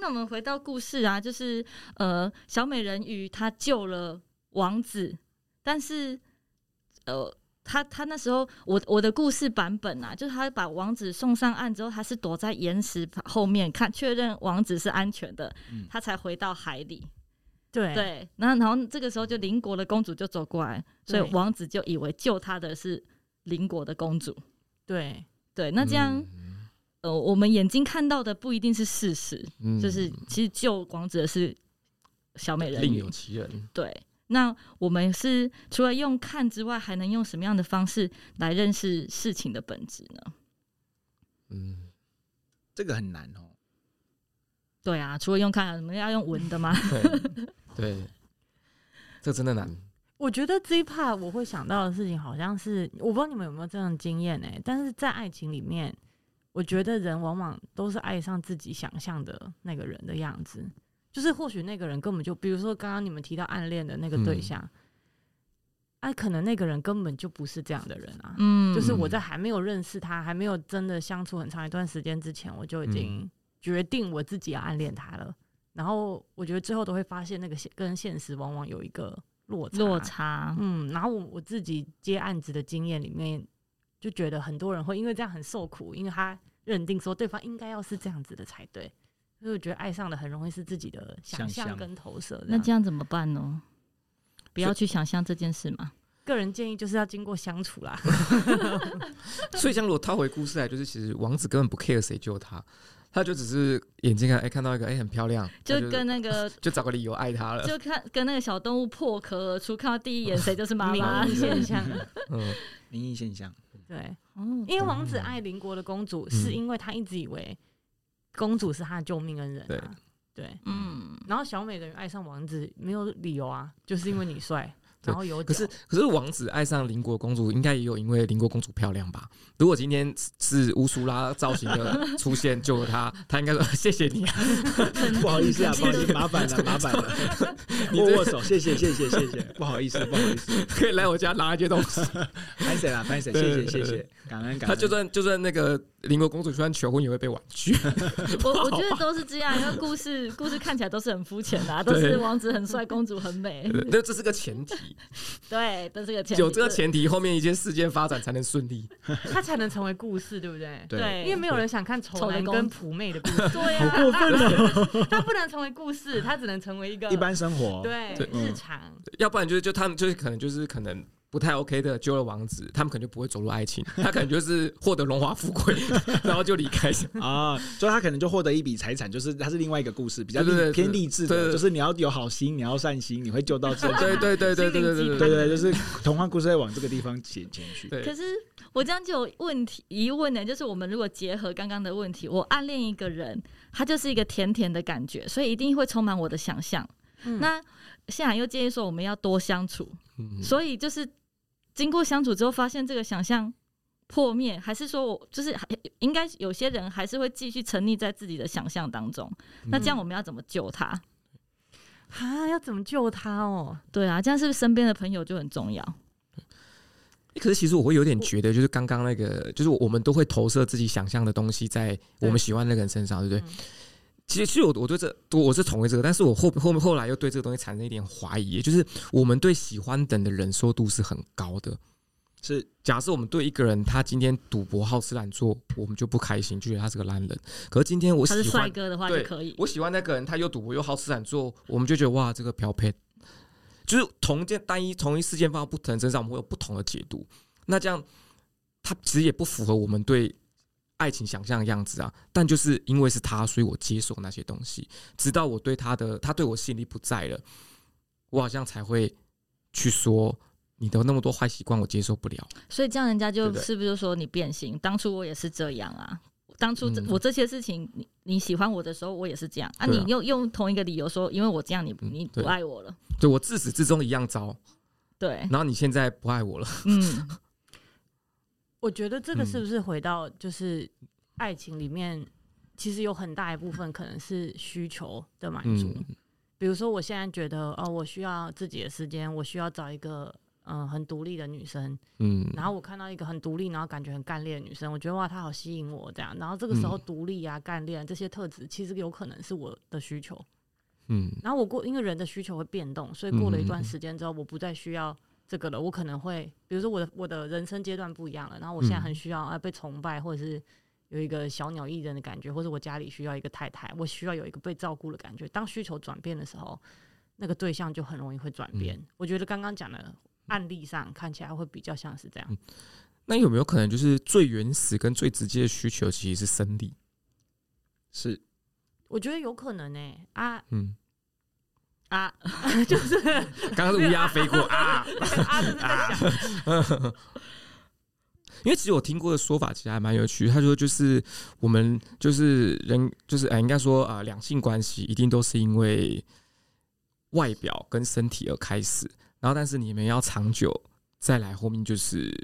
那我们回到故事啊，就是呃，小美人鱼她救了王子，但是呃，她她那时候我我的故事版本啊，就是她把王子送上岸之后，她是躲在岩石后面看确认王子是安全的，她才回到海里。
对
对，然后然后这个时候就邻国的公主就走过来，所以王子就以为救他的是邻国的公主。
对
对，那这样。呃，我们眼睛看到的不一定是事实，嗯、就是其实救王子的是小美人鱼，
另有其人。
对，那我们是除了用看之外，还能用什么样的方式来认识事情的本质呢？
嗯，这个很难哦。
对啊，除了用看，我们要用闻的吗？
对，对，这真的难。
我觉得这一 part 我会想到的事情，好像是我不知道你们有没有这样的经验呢？但是在爱情里面。我觉得人往往都是爱上自己想象的那个人的样子，就是或许那个人根本就，比如说刚刚你们提到暗恋的那个对象，哎、嗯啊，可能那个人根本就不是这样的人啊。嗯，就是我在还没有认识他，还没有真的相处很长一段时间之前，我就已经决定我自己要暗恋他了。然后我觉得最后都会发现，那个现跟现实往往有一个落差。
落差，
嗯。然后我我自己接案子的经验里面，就觉得很多人会因为这样很受苦，因为他认定说对方应该要是这样子的才对。所以我觉得爱上的很容易是自己的想象跟投射。
那这样怎么办呢？不要去想象这件事嘛。
个人建议就是要经过相处啦。
所以，像如果套回故事来，就是其实王子根本不 care 谁救他，他就只是眼睛看，哎，看到一个哎很漂亮，
就跟那个
就找个理由爱他了。
就看跟那个小动物破壳而出，看到第一眼谁就是妈妈
现象。
嗯，灵异现象。
对，因为王子爱邻国的公主，是因为他一直以为。公主是他的救命恩人啊，对，对，嗯，然后小美人鱼爱上王子没有理由啊，就是因为你帅。然后有，
可是可是王子爱上邻国公主，应该也有因为邻国公主漂亮吧？如果今天是乌苏拉造型的出现救了他，他应该说 谢谢你啊，
不好意思啊，不好意思，麻烦了，麻烦了，握握手，谢谢谢谢谢谢，不好意思不好意思，
可以来我家拿一些东西，
拍谁啦拍谁，谢谢谢谢，感恩感恩。
他就算就算那个邻国公主虽然求婚也会被婉拒。
我我觉得都是这样，因为故事故事看起来都是很肤浅的啊，都是王子很帅，公主很美，
那这是个前提。
对，都是个前提。
有这个前提，后面一件事件发展才能顺利，
他才能成为故事，对不对？
对，
因为没有人想看丑男跟普妹的故事，对
呀，好过分哦！
他不能成为故事，他只能成为一个
一般生活，
对日常。
要不然就是就他们就是可能就是可能。不太 OK 的救了王子，他们可能就不会走入爱情，他可能就是获得荣华富贵，然后就离开
啊，所以他可能就获得一笔财产，就是他是另外一个故事，比较偏励志的，就是你要有好心，你要善心，你会救到这。
对对对对对对对对
对，就是童话故事会往这个地方前前去。
可是我这样就有问题疑问呢，就是我们如果结合刚刚的问题，我暗恋一个人，他就是一个甜甜的感觉，所以一定会充满我的想象。那现在又建议说我们要多相处，所以就是。经过相处之后，发现这个想象破灭，还是说我就是 应该有些人还是会继续沉溺在自己的想象当中。那这样我们要怎么救他？
啊，要怎么救他哦？
对啊，这样是不是身边的朋友就很重要？
可是其实我会有点觉得，就是刚刚那个，就是我们都会投射自己想象的东西在我们喜欢那个人身上，对不对？其实，其实我我对这我是同意这个，但是我后后面后来又对这个东西产生一点怀疑，就是我们对喜欢等的忍受度是很高的。是假设我们对一个人，他今天赌博好吃懒做，我们就不开心，就觉得他是个烂人。可是今天我喜欢
他是帅哥的话就可以，
我喜欢那个人，他又赌博又好吃懒做，我们就觉得哇，这个标配。就是同一件单一同一事件放到不同人身上，我们会有不同的解读。那这样，他其实也不符合我们对。爱情想象的样子啊，但就是因为是他，所以我接受那些东西，直到我对他的，他对我吸引力不在了，我好像才会去说你的那么多坏习惯，我接受不了。
所以这样人家就是不是就说你变心？当初我也是这样啊，当初我这些事情，你你喜欢我的时候，我也是这样啊。你又用同一个理由说，因为我这样，你你不爱我了，
对我自始至终一样糟。
对，
然后你现在不爱我了，
嗯。
我觉得这个是不是回到就是爱情里面，其实有很大一部分可能是需求的满足。比如说，我现在觉得哦，我需要自己的时间，我需要找一个嗯很独立的女生。嗯，然后我看到一个很独立，然后感觉很干练的女生，我觉得哇，她好吸引我这样。然后这个时候，独立啊、干练这些特质，其实有可能是我的需求。嗯，然后我过，因为人的需求会变动，所以过了一段时间之后，我不再需要。这个了，我可能会，比如说我的我的人生阶段不一样了，然后我现在很需要啊被崇拜，或者是有一个小鸟依人的感觉，或者我家里需要一个太太，我需要有一个被照顾的感觉。当需求转变的时候，那个对象就很容易会转变。嗯、我觉得刚刚讲的案例上看起来会比较像是这样。嗯、
那有没有可能就是最原始跟最直接的需求其实是生理？是，
我觉得有可能呢、欸。啊，嗯。
啊，
就是
刚刚是乌鸦飞过啊
啊！
因为其实我听过的说法其实还蛮有趣，他说就是我们就是人就是哎，应该说啊，两性关系一定都是因为外表跟身体而开始，然后但是你们要长久再来，后面就是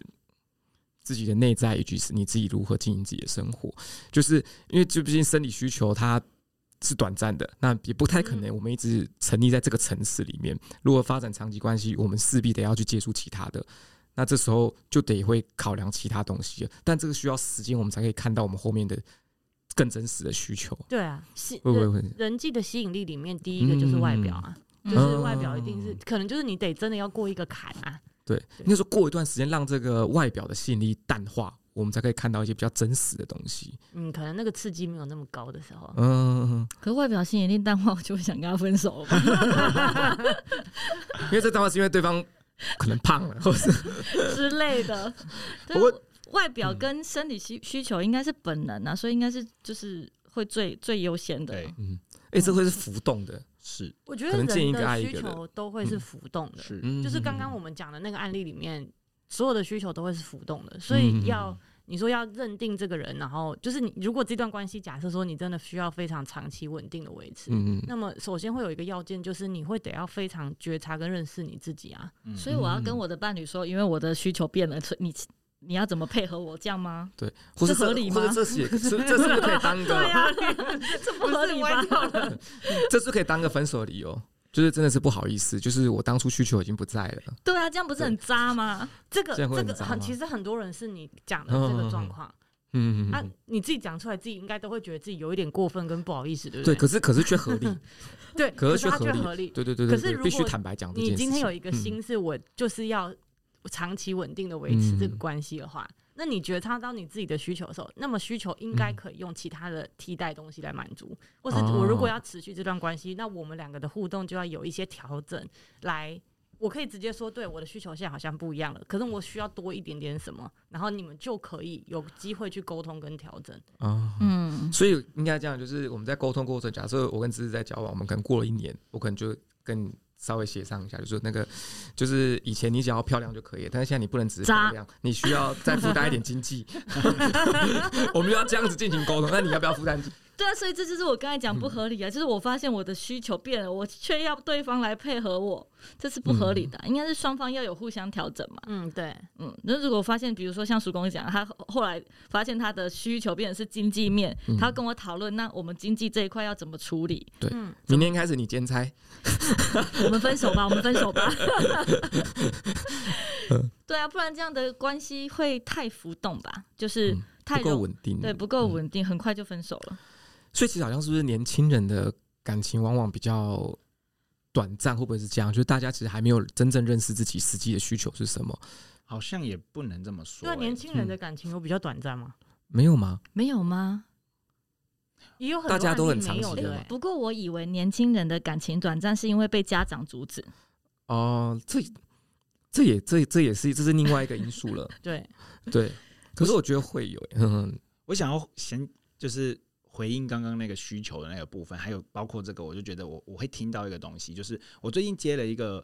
自己的内在，以及是你自己如何经营自己的生活，就是因为就毕竟生理需求它。是短暂的，那也不太可能我们一直沉溺在这个城市里面。如果发展长期关系，我们势必得要去接触其他的，那这时候就得会考量其他东西。但这个需要时间，我们才可以看到我们后面的更真实的需求。
对啊，吸人人际的吸引力里面，第一个就是外表啊，嗯、就是外表一定是、嗯、可能就是你得真的要过一个坎啊。
对，应该说过一段时间，让这个外表的吸引力淡化。我们才可以看到一些比较真实的东西。
嗯，可能那个刺激没有那么高的时候。
嗯，
可是外表吸引力淡化，我就会想跟他分手。
因为这淡化是因为对方可能胖了，或是
之类的。不过外表跟生理需需求应该是本能啊，所以应该是就是会最最优先的。
嗯，哎，这会是浮动的，是。
我觉得人的需求都会是浮动的，是。就是刚刚我们讲的那个案例里面。所有的需求都会是浮动的，所以要你说要认定这个人，然后就是你如果这段关系假设说你真的需要非常长期稳定的维持，嗯，那么首先会有一个要件，就是你会得要非常觉察跟认识你自己啊。
所以我要跟我的伴侣说，因为我的需求变了，你你要怎么配合我这样吗？
对，
是合理吗？
这是这是不是可以当个？
对啊，这不合理吗？
这是可以当个分手的理由。就是真的是不好意思，就是我当初需求已经不在了。
对啊，这样不是很渣吗？
这个这个很，其实很多人是你讲的这个状况。嗯嗯啊，你自己讲出来，自己应该都会觉得自己有一点过分跟不好意思，对不对？
对，可是可是却合理。
对，
可
是却合理。
对对对对。可是如果必须坦白讲，
你今天有一个心是我就是要长期稳定的维持这个关系的话。那你觉察到你自己的需求的时候，那么需求应该可以用其他的替代东西来满足，嗯、或是我如果要持续这段关系，哦、那我们两个的互动就要有一些调整。来，我可以直接说，对我的需求现在好像不一样了，可是我需要多一点点什么，然后你们就可以有机会去沟通跟调整。
啊、嗯，所以应该这样，就是我们在沟通过程，假设我跟芝芝在交往，我们可能过了一年，我可能就跟。稍微协商一下，就是那个，就是以前你只要漂亮就可以，但是现在你不能只是漂亮，你需要再负担一点经济。我们要这样子进行沟通，那你要不要负担？
对啊，所以这就是我刚才讲不合理啊，嗯、就是我发现我的需求变了，我却要对方来配合我，这是不合理的，嗯、应该是双方要有互相调整嘛。
嗯，对，
嗯，那如果发现，比如说像叔公讲，他后来发现他的需求变成是经济面，嗯、他跟我讨论，那我们经济这一块要怎么处理？
对，明天开始你兼差，
我们分手吧，我们分手吧。对啊，不然这样的关系会太浮动吧，就是太
不够稳定，
对，不够稳定，很快就分手了。
所以其实好像是不是年轻人的感情往往比较短暂，会不会是这样？就是大家其实还没有真正认识自己实际的需求是什么？
好像也不能这么说、欸。
对，年轻人的感情有比较短暂吗、嗯？
没有吗？
没有吗？
也有很
大家都很长期的。
欸、不过我以为年轻人的感情短暂是因为被家长阻止。
哦，这这也这这也是这是另外一个因素了。
对
对，可是我觉得会有、欸。嗯，
我想要先就是。回应刚刚那个需求的那个部分，还有包括这个，我就觉得我我会听到一个东西，就是我最近接了一个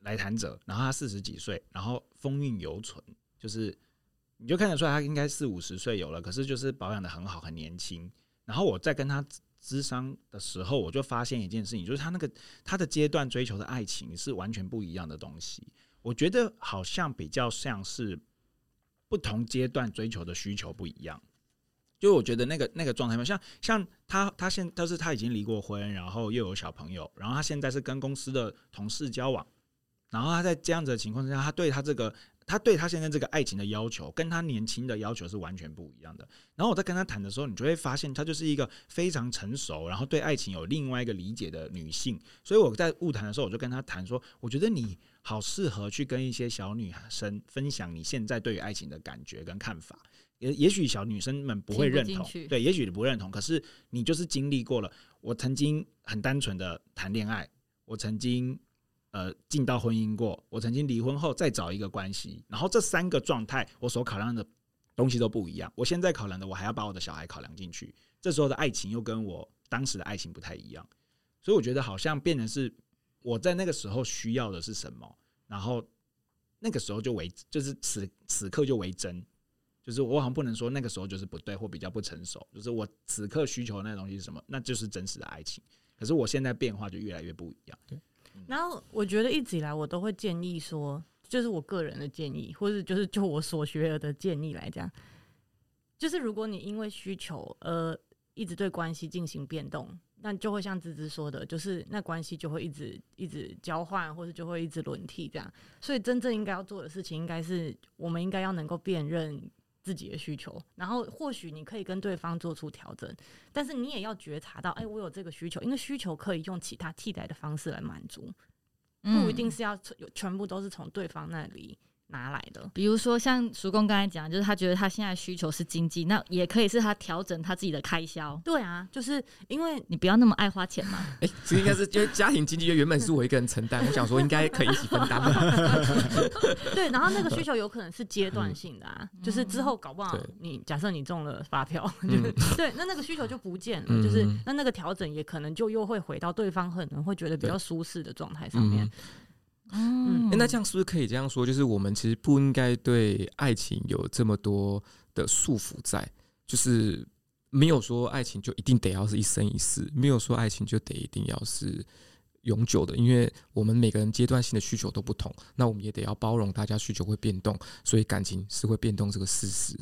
来谈者，然后他四十几岁，然后风韵犹存，就是你就看得出来他应该四五十岁有了，可是就是保养得很好，很年轻。然后我在跟他咨商的时候，我就发现一件事情，就是他那个他的阶段追求的爱情是完全不一样的东西。我觉得好像比较像是不同阶段追求的需求不一样。就我觉得那个那个状态嘛，像像他他现但是他已经离过婚，然后又有小朋友，然后他现在是跟公司的同事交往，然后他在这样子的情况之下，他对他这个他对他现在这个爱情的要求，跟他年轻的要求是完全不一样的。然后我在跟他谈的时候，你就会发现，他就是一个非常成熟，然后对爱情有另外一个理解的女性。所以我在物谈的时候，我就跟他谈说，我觉得你好适合去跟一些小女生分享你现在对于爱情的感觉跟看法。也也许小女生们不会认同，对，也许你不认同。可是你就是经历过了。我曾经很单纯的谈恋爱，我曾经呃进到婚姻过，我曾经离婚后再找一个关系，然后这三个状态我所考量的东西都不一样。我现在考量的，我还要把我的小孩考量进去。这时候的爱情又跟我当时的爱情不太一样，所以我觉得好像变成是我在那个时候需要的是什么，然后那个时候就为就是此此刻就为真。就是我好像不能说那个时候就是不对或比较不成熟，就是我此刻需求的那东西是什么，那就是真实的爱情。可是我现在变化就越来越不一样。对。
然后我觉得一直以来我都会建议说，就是我个人的建议，或者就是就我所学的建议来讲，就是如果你因为需求而一直对关系进行变动，那就会像芝芝说的，就是那关系就会一直一直交换，或者就会一直轮替这样。所以真正应该要做的事情，应该是我们应该要能够辨认自己的需求，然后或许你可以跟对方做出调整，但是你也要觉察到，哎、欸，我有这个需求，因为需求可以用其他替代的方式来满足，不一定是要全部都是从对方那里。拿来的，
比如说像叔公刚才讲，就是他觉得他现在需求是经济，那也可以是他调整他自己的开销。
对啊，就是因为
你不要那么爱花钱嘛。
哎、欸，其实应该是因为家庭经济原本是我一个人承担，我想说应该可以一起分担。
对，然后那个需求有可能是阶段性的啊，嗯、就是之后搞不好你假设你中了发票，嗯、对，那那个需求就不见了，嗯、就是那那个调整也可能就又会回到对方可能会觉得比较舒适的状态上面。
嗯、欸，那这样是不是可以这样说？就是我们其实不应该对爱情有这么多的束缚在，就是没有说爱情就一定得要是一生一世，没有说爱情就得一定要是永久的，因为我们每个人阶段性的需求都不同，那我们也得要包容大家需求会变动，所以感情是会变动这个事实，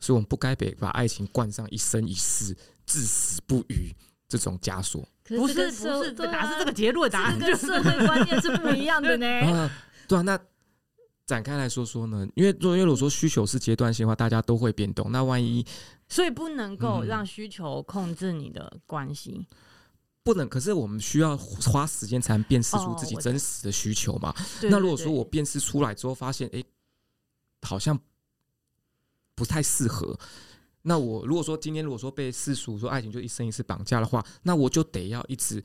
所以我们不该被把爱情冠上一生一世、至死不渝这种枷锁。
不是不是，这哪是这个结论？答案跟
社会观念是不一样的呢。
啊，对啊，那展开来说说呢？因为因为如果说需求是阶段性的话，大家都会变动。那万一，
所以不能够让需求控制你的关系，嗯，
不能。可是我们需要花时间才能辨识出自己真实的需求嘛？那如果说我辨识出来之后，发现哎，好像不太适合。那我如果说今天如果说被世俗说爱情就一生一世绑架的话，那我就得要一直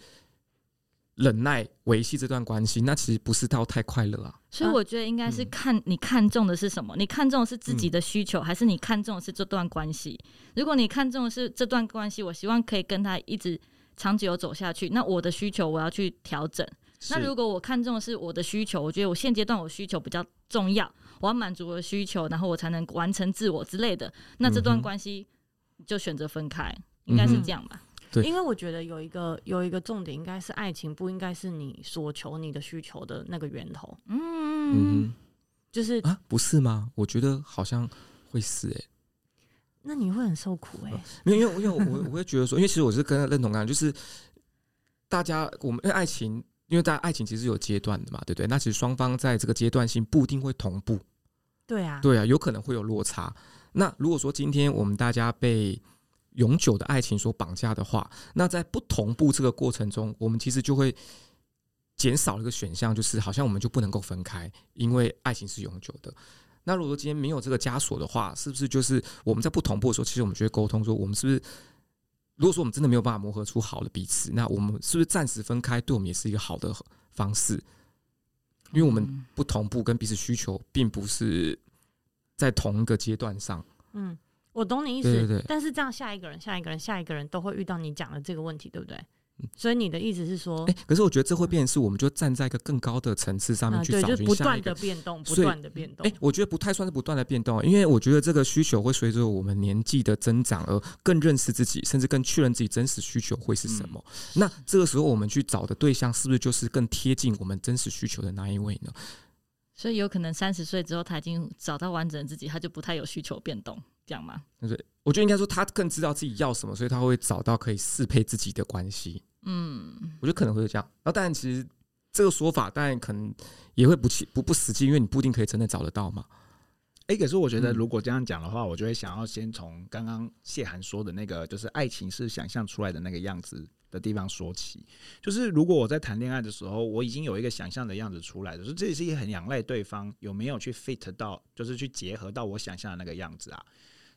忍耐维系这段关系，那其实不是到太快乐啊。
所以我觉得应该是看你看重的是什么，你看重的是自己的需求，还是你看重的是这段关系？如果你看重的是这段关系，我希望可以跟他一直长久走下去，那我的需求我要去调整。那如果我看重的是我的需求，我觉得我现阶段我需求比较重要。我要满足我的需求，然后我才能完成自我之类的。那这段关系就选择分开，嗯、应该是这样吧？
对，
因为我觉得有一个有一个重点，应该是爱情不应该是你所求你的需求的那个源头。
嗯，
嗯
就是
啊，不是吗？我觉得好像会是哎、欸。
那你会很受苦哎、欸。
没有，因为因为我我会觉得说，因为其实我是跟他认同感，就是大家我们因为爱情，因为大家爱情其实是有阶段的嘛，对不对？那其实双方在这个阶段性不一定会同步。
对啊，
对啊，有可能会有落差。那如果说今天我们大家被永久的爱情所绑架的话，那在不同步这个过程中，我们其实就会减少一个选项，就是好像我们就不能够分开，因为爱情是永久的。那如果说今天没有这个枷锁的话，是不是就是我们在不同步的时候，其实我们就会沟通说，我们是不是如果说我们真的没有办法磨合出好的彼此，那我们是不是暂时分开，对我们也是一个好的方式？因为我们不同步，跟彼此需求并不是在同一个阶段上。
嗯，我懂你意思。对对对。但是这样，下一个人、下一个人、下一个人都会遇到你讲的这个问题，对不对？所以你的意思是说，
哎，可是我觉得这会变成是，我们就站在一个更高的层次上面去找寻下一个，
对，就不断的变动，不断的变动。
哎，我觉得不太算是不断的变动，因为我觉得这个需求会随着我们年纪的增长而更认识自己，甚至更确认自己真实需求会是什么。那这个时候我们去找的对象，是不是就是更贴近我们真实需求的那一位呢？
所以有可能三十岁之后，他已经找到完整的自己，他就不太有需求变动，这样吗？
对，我觉得应该说他更知道自己要什么，所以他会找到可以适配自己的关系。
嗯，
我觉得可能会是这样。那当然，其实这个说法当然可能也会不不不实际，因为你不一定可以真的找得到嘛。
哎、欸，可是我觉得如果这样讲的话，嗯、我就会想要先从刚刚谢涵说的那个，就是爱情是想象出来的那个样子的地方说起。就是如果我在谈恋爱的时候，我已经有一个想象的样子出来的，就是这也是一很仰赖对方有没有去 fit 到，就是去结合到我想象的那个样子啊。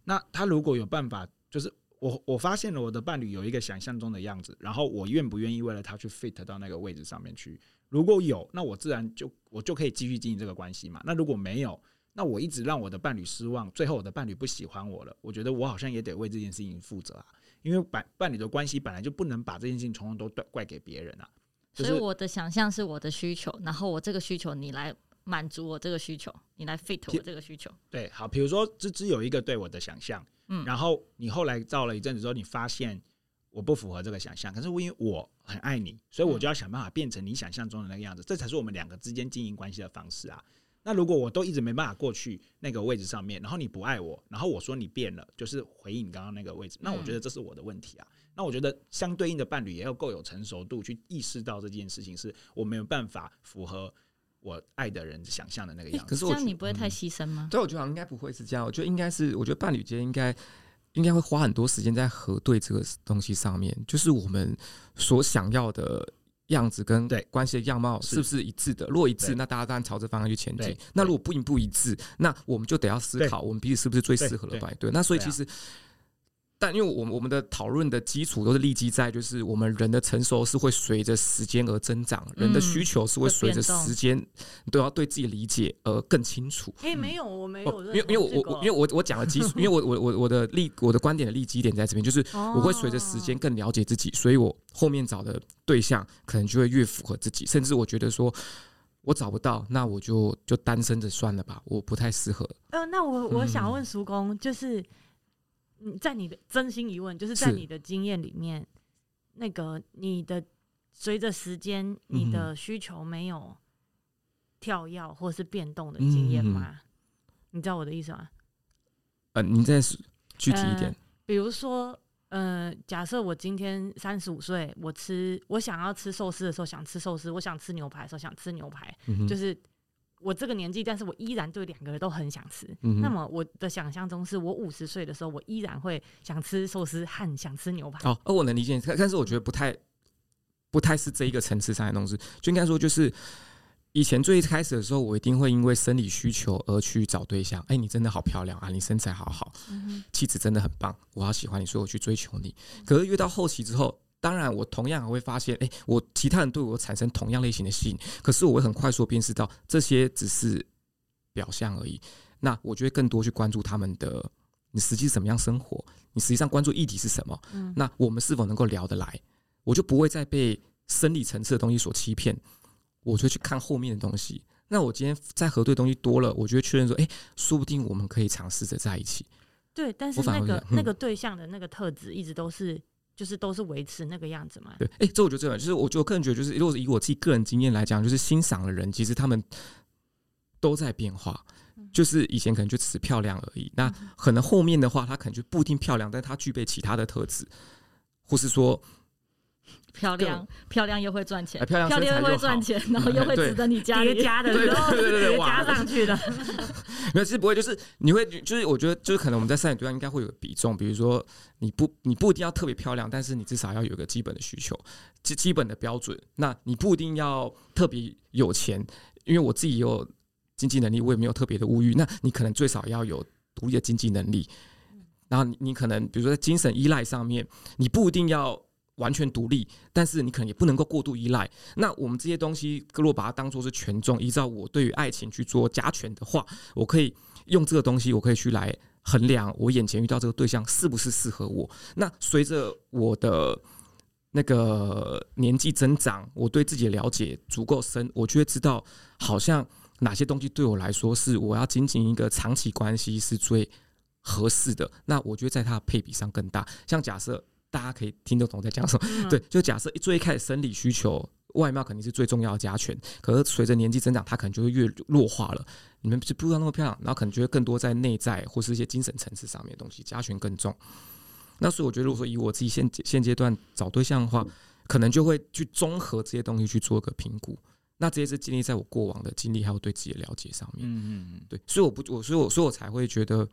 那他如果有办法，就是我我发现了我的伴侣有一个想象中的样子，然后我愿不愿意为了他去 fit 到那个位置上面去？如果有，那我自然就我就可以继续经营这个关系嘛。那如果没有，那我一直让我的伴侣失望，最后我的伴侣不喜欢我了，我觉得我好像也得为这件事情负责啊。因为伴伴侣的关系本来就不能把这件事情统统都怪怪给别人啊。
所以我的想象是我的需求，然后我这个需求你来满足我这个需求，你来 fit 我这个需求。
对，好，比如说芝芝有一个对我的想象。嗯，然后你后来照了一阵子之后，你发现我不符合这个想象，可是我因为我很爱你，所以我就要想办法变成你想象中的那个样子，这才是我们两个之间经营关系的方式啊。那如果我都一直没办法过去那个位置上面，然后你不爱我，然后我说你变了，就是回应你刚刚那个位置，那我觉得这是我的问题啊。嗯、那我觉得相对应的伴侣也要够有成熟度去意识到这件事情是我没有办法符合我爱的人想象的那个样子。欸、
可是
这样你不会太牺牲吗？
嗯、对，我觉得应该不会是这样。我觉得应该是，我觉得伴侣间应该应该会花很多时间在核对这个东西上面，就是我们所想要的。样子跟对关系的样貌是不是一致的？如果一致，那大家当然朝这方向去前进。那如果不一不一致，那我们就得要思考，我们彼此是不是最适合的伴侣？对，那所以其实。但因为我们我们的讨论的基础都是立基在，就是我们人的成熟是会随着时间而增长，人的需求是会随着时间都要对自己理解而更清楚。
哎，没有，我没有，
因为因为我我因为我我讲的基础，因为我我我我的立我的观点的立基点在这边，就是我会随着时间更了解自己，所以我后面找的对象可能就会越符合自己，甚至我觉得说我找不到，那我就就单身着算了吧，我不太适合。
呃，那我我想问叔公，就是。在你的真心疑问，就是在你的经验里面，那个你的随着时间，你的需求没有跳跃或是变动的经验吗？你知道我的意思吗？
呃，你再具体一点。
比如说，呃，假设我今天三十五岁，我吃我想要吃寿司的时候想吃寿司，我想吃牛排的时候想吃牛排，就是。我这个年纪，但是我依然对两个人都很想吃。嗯、那么我的想象中是，我五十岁的时候，我依然会想吃寿司和想吃牛排。
哦，而我能理解，但是我觉得不太，不太是这一个层次上的东西。就应该说，就是以前最开始的时候，我一定会因为生理需求而去找对象。哎，你真的好漂亮啊，你身材好好，气质、嗯、真的很棒，我好喜欢你，所以我去追求你。可是越到后期之后。当然，我同样还会发现，哎，我其他人对我产生同样类型的吸引，可是我会很快速辨识到这些只是表象而已。那我就会更多去关注他们的，你实际怎么样生活？你实际上关注议题是什么？嗯，那我们是否能够聊得来？我就不会再被生理层次的东西所欺骗，我就去看后面的东西。那我今天在核对东西多了，我就会确认说，哎，说不定我们可以尝试着在一起。
对，但是那个那个对象的那个特质一直都是。就是都是维持那个样子嘛。
对，哎、欸，这我觉得这样，就是我觉得我个人觉得，就是如果以我自己个人经验来讲，就是欣赏的人，其实他们都在变化。就是以前可能就只是漂亮而已，那可能后面的话，他可能就不一定漂亮，但他具备其他的特质，或是说。
漂亮，漂亮又会赚钱，
漂亮漂亮又
会赚钱，然后又会值得你加叠加的，
对对对，加上去的。
没有，其实不会，就是你会，就是我觉得，就是可能我们在筛选对象应该会有比重，比如说你不，你不一定要特别漂亮，但是你至少要有一个基本的需求，基基本的标准。那你不一定要特别有钱，因为我自己有经济能力，我也没有特别的物欲。那你可能最少要有独立的经济能力。然后你可能比如说在精神依赖上面，你不一定要。完全独立，但是你可能也不能够过度依赖。那我们这些东西，如果把它当做是权重，依照我对于爱情去做加权的话，我可以用这个东西，我可以去来衡量我眼前遇到这个对象是不是适合我。那随着我的那个年纪增长，我对自己的了解足够深，我就会知道好像哪些东西对我来说是我要经营一个长期关系是最合适的。那我觉得在它的配比上更大。像假设。大家可以听得懂我在讲什么？嗯、对，就假设最一开始生理需求，外貌肯定是最重要的加权，可是随着年纪增长，它可能就会越弱化了。你们是不知道那么漂亮，然后可能觉得更多在内在或是一些精神层次上面的东西加权更重。那所以我觉得，如果说以我自己现现阶段找对象的话，可能就会去综合这些东西去做一个评估。那这些是建立在我过往的经历还有对自己的了解上面。嗯嗯对，所以我不我所以我所以我才会觉得，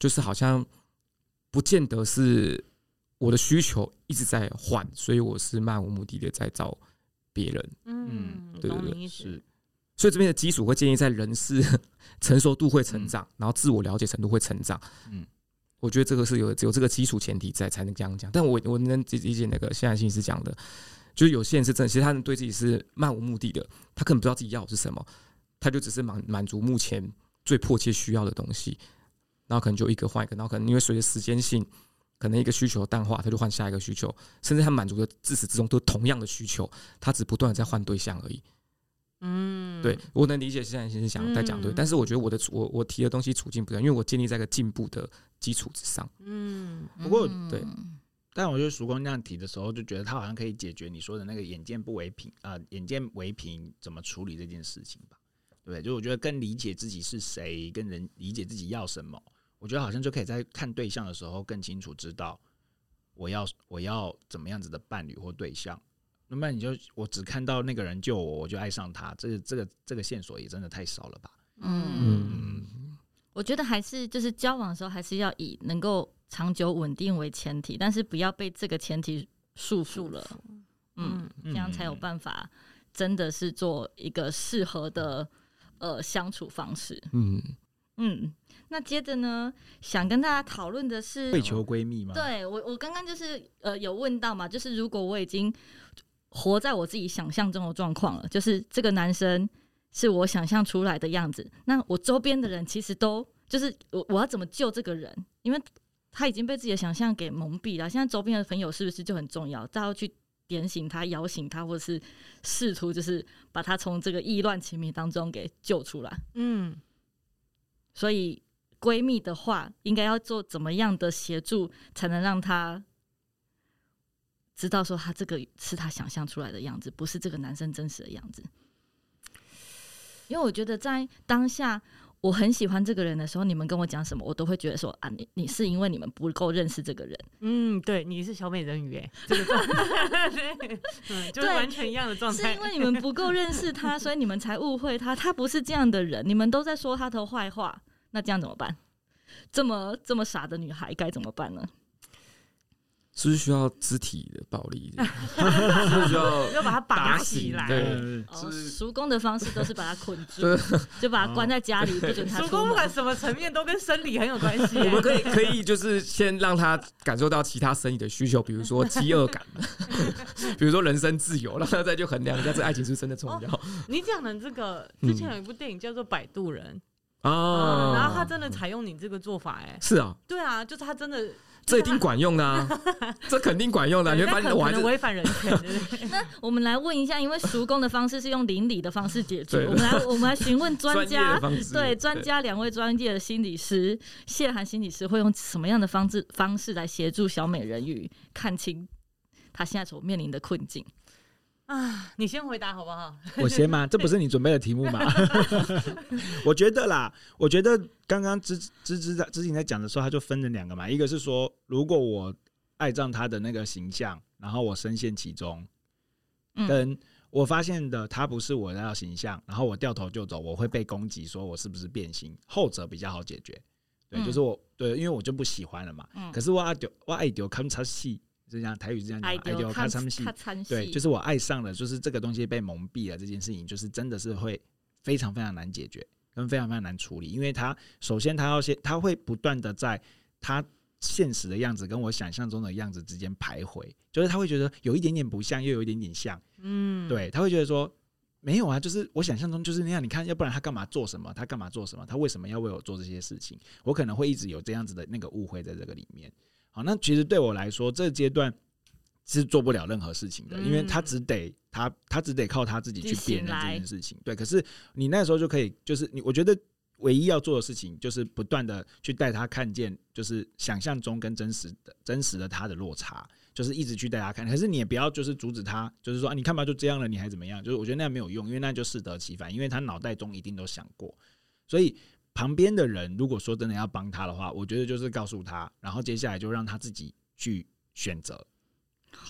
就是好像不见得是。我的需求一直在换，所以我是漫无目的的在找别人。
嗯，对对对，是。
所以这边的基础会建议在人是成熟度会成长，然后自我了解程度会成长。嗯，我觉得这个是有有这个基础前提在才能这样讲。但我我能理解那个现在心理师讲的，就是有些人是真，其实他们对自己是漫无目的的，他可能不知道自己要的是什么，他就只是满满足目前最迫切需要的东西，然后可能就一个换一个，然后可能因为随着时间性。可能一个需求淡化，他就换下一个需求，甚至他满足的自始至终都同样的需求，他只不断的在换对象而已。嗯，对，我能理解现在先生想在讲对，但是我觉得我的我我提的东西处境不一样，因为我建立在一个进步的基础之上。
嗯，不过对，但我觉得曙光这样提的时候，就觉得他好像可以解决你说的那个眼见不为凭啊，眼见为凭怎么处理这件事情吧？对不对？就我觉得更理解自己是谁，跟人理解自己要什么，我觉得好像就可以在看对象的时候更清楚知道我要我要怎么样子的伴侣或对象。那么你就我只看到那个人救我，我就爱上他，这个这个这个线索也真的太少了吧？
嗯，嗯，我觉得还是就是交往的时候还是要以能够长久稳定为前提，但是不要被这个前提束缚了。嗯，这样才有办法真的是做一个适合的。呃，相处方式，嗯嗯，那接着呢，想跟大家讨论的是，
会求闺蜜吗？
对我，我刚刚就是呃有问到嘛，就是如果我已经活在我自己想象中的状况了，就是这个男生是我想象出来的样子，那我周边的人其实都就是我我要怎么救这个人？因为他已经被自己的想象给蒙蔽了。现在周边的朋友是不是就很重要？再要去。点醒他，摇醒他，或者是试图就是把他从这个意乱情迷当中给救出来。嗯，所以闺蜜的话，应该要做怎么样的协助，才能让她知道说她这个是她想象出来的样子，不是这个男生真实的样子。因为我觉得在当下。我很喜欢这个人的时候，你们跟我讲什么，我都会觉得说啊，你你是因为你们不够认识这个人。
嗯，对，你是小美人鱼哎，这个状态，就是完全一样的状态。
是因为你们不够认识他，所以你们才误会他，他不是这样的人。你们都在说他的坏话，那这样怎么办？这么这么傻的女孩该怎么办呢？
是不是需要肢体的暴力？是不是需要
要把他绑起来？
对，
叔公的方式都是把他捆住，就把他关在家里，不准他叔
公不管什么层面都跟生理很有关系。
我们可以可以就是先让他感受到其他生理的需求，比如说饥饿感，比如说人身自由，然后再去衡量一下这爱情是真的重要。
你讲的这个之前有一部电影叫做《摆渡人》啊，然后他真的采用你这个做法，哎，
是啊，
对啊，就是他真的。
这一定管用的，啊，这肯定管用的，啊。你会发现我还是
违反人权。
那我们来问一下，因为熟工的方式是用邻里的方式解决，我们来我们来询问专家，对专家两位专业的心理师谢涵心理师会用什么样的方式方式来协助小美人鱼看清他现在所面临的困境？
啊，你先回答好不好？
我先吗？这不是你准备的题目吗？我觉得啦，我觉得刚刚芝芝芝在之前在讲的时候，他就分了两个嘛，一个是说，如果我爱上他的那个形象，然后我深陷其中，跟我发现的他不是我要形象，然后我掉头就走，我会被攻击，说我是不是变心？后者比较好解决，对，就是我对，因为我就不喜欢了嘛。可是我爱丢，我爱丢，看不戏。是这样，台语是这样讲，爱丢他参戏，对，就是我爱上了，就是这个东西被蒙蔽了，这件事情就是真的是会非常非常难解决，跟非常非常难处理，因为他首先他要先，他会不断的在他现实的样子跟我想象中的样子之间徘徊，就是他会觉得有一点点不像，又有一点点像，嗯，对，他会觉得说没有啊，就是我想象中就是那样，你看，要不然他干嘛做什么？他干嘛做什么？他为什么要为我做这些事情？我可能会一直有这样子的那个误会在这个里面。好，那其实对我来说，这个阶段是做不了任何事情的，因为他只得他他只得靠他自己去辨认这件事情。对，可是你那时候就可以，就是你我觉得唯一要做的事情，就是不断的去带他看见，就是想象中跟真实的真实的他的落差，就是一直去带他看。可是你也不要就是阻止他，就是说啊，你看吧，就这样了，你还怎么样？就是我觉得那样没有用，因为那就适得其反，因为他脑袋中一定都想过，所以。旁边的人如果说真的要帮他的话，我觉得就是告诉他，然后接下来就让他自己去选择，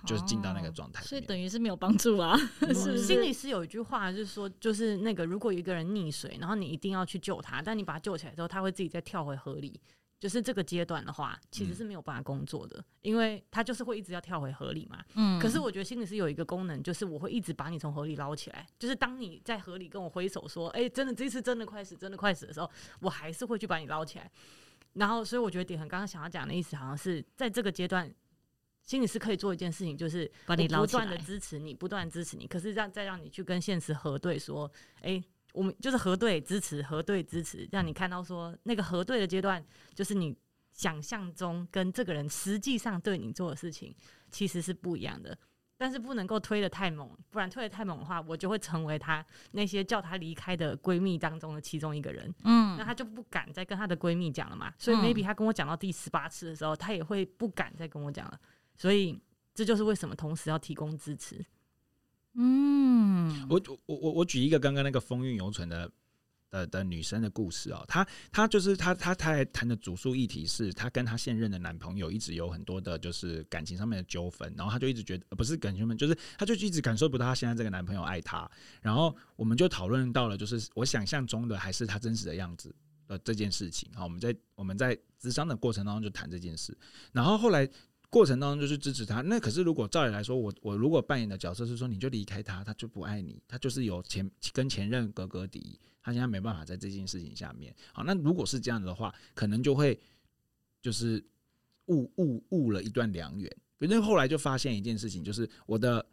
就是进到那个状态。
所以等于是没有帮助啊。
是心理师有一句话就是说，就是那个如果有一个人溺水，然后你一定要去救他，但你把他救起来之后，他会自己再跳回河里。就是这个阶段的话，其实是没有办法工作的，嗯、因为他就是会一直要跳回河里嘛。嗯。可是我觉得心理师有一个功能，就是我会一直把你从河里捞起来。就是当你在河里跟我挥手说：“哎、欸，真的这次真的快死，真的快死”的时候，我还是会去把你捞起来。然后，所以我觉得点恒刚刚想要讲的意思，好像是在这个阶段，心理师可以做一件事情，就是把你不断的支持你，不断支持你。可是让再让你去跟现实核对，说：“哎、欸。”我们就是核对支持，核对支持，让你看到说那个核对的阶段，就是你想象中跟这个人实际上对你做的事情其实是不一样的。但是不能够推得太猛，不然推得太猛的话，我就会成为她那些叫她离开的闺蜜当中的其中一个人。嗯，那她就不敢再跟她的闺蜜讲了嘛。所以 maybe 她跟我讲到第十八次的时候，他也会不敢再跟我讲了。所以这就是为什么同时要提供支持。
嗯，
我我我我举一个刚刚那个风韵犹存的的的女生的故事哦，她她就是她她她还谈的主诉议题是她跟她现任的男朋友一直有很多的就是感情上面的纠纷，然后她就一直觉得不是感情们，就是她就一直感受不到她现在这个男朋友爱她，然后我们就讨论到了就是我想象中的还是她真实的样子的这件事情。好，我们在我们在咨商的过程当中就谈这件事，然后后来。过程当中就是支持他，那可是如果照理来说，我我如果扮演的角色是说，你就离开他，他就不爱你，他就是有前跟前任格格敌，他现在没办法在这件事情下面。好，那如果是这样子的话，可能就会就是误误误了一段良缘。反正后来就发现一件事情，就是我的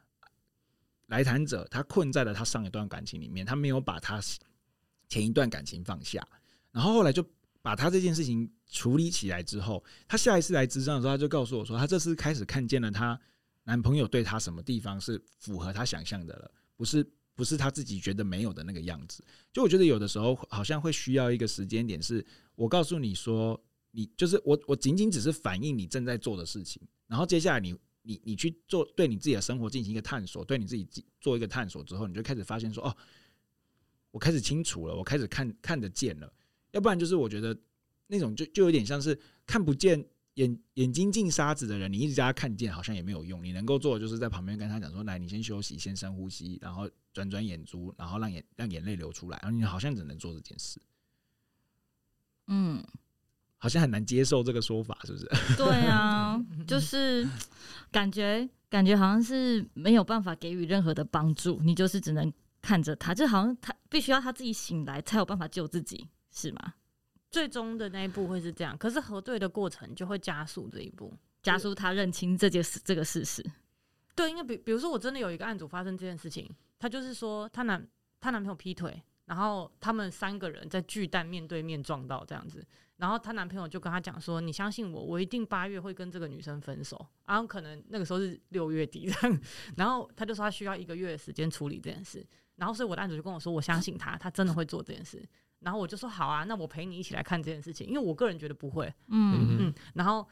来谈者他困在了他上一段感情里面，他没有把他前一段感情放下，然后后来就把他这件事情。处理起来之后，她下一次来咨商的时候，她就告诉我说，她这次开始看见了她男朋友对她什么地方是符合她想象的了，不是不是她自己觉得没有的那个样子。就我觉得有的时候好像会需要一个时间点，是我告诉你说，你就是我，我仅仅只是反映你正在做的事情，然后接下来你你你去做对你自己的生活进行一个探索，对你自己做一个探索之后，你就开始发现说，哦，我开始清楚了，我开始看看得见了，要不然就是我觉得。那种就就有点像是看不见眼眼睛进沙子的人，你一直叫他看见，好像也没有用。你能够做的就是在旁边跟他讲说：“来，你先休息，先深呼吸，然后转转眼珠，然后让眼让眼泪流出来。”然后你好像只能做这件事。
嗯，
好像很难接受这个说法，是不是？
对啊，就是感觉感觉好像是没有办法给予任何的帮助，你就是只能看着他，就好像他必须要他自己醒来才有办法救自己，是吗？
最终的那一步会是这样，可是核对的过程就会加速这一步，
加速他认清这件事这个事实。
对，因为比比如说我真的有一个案主发生这件事情，他就是说他男他男朋友劈腿，然后他们三个人在巨蛋面对面撞到这样子，然后他男朋友就跟他讲说：“你相信我，我一定八月会跟这个女生分手。”然后可能那个时候是六月底这样，然后他就说他需要一个月的时间处理这件事，然后所以我的案主就跟我说：“我相信他，他真的会做这件事。”然后我就说好啊，那我陪你一起来看这件事情，因为我个人觉得不会，嗯嗯。然后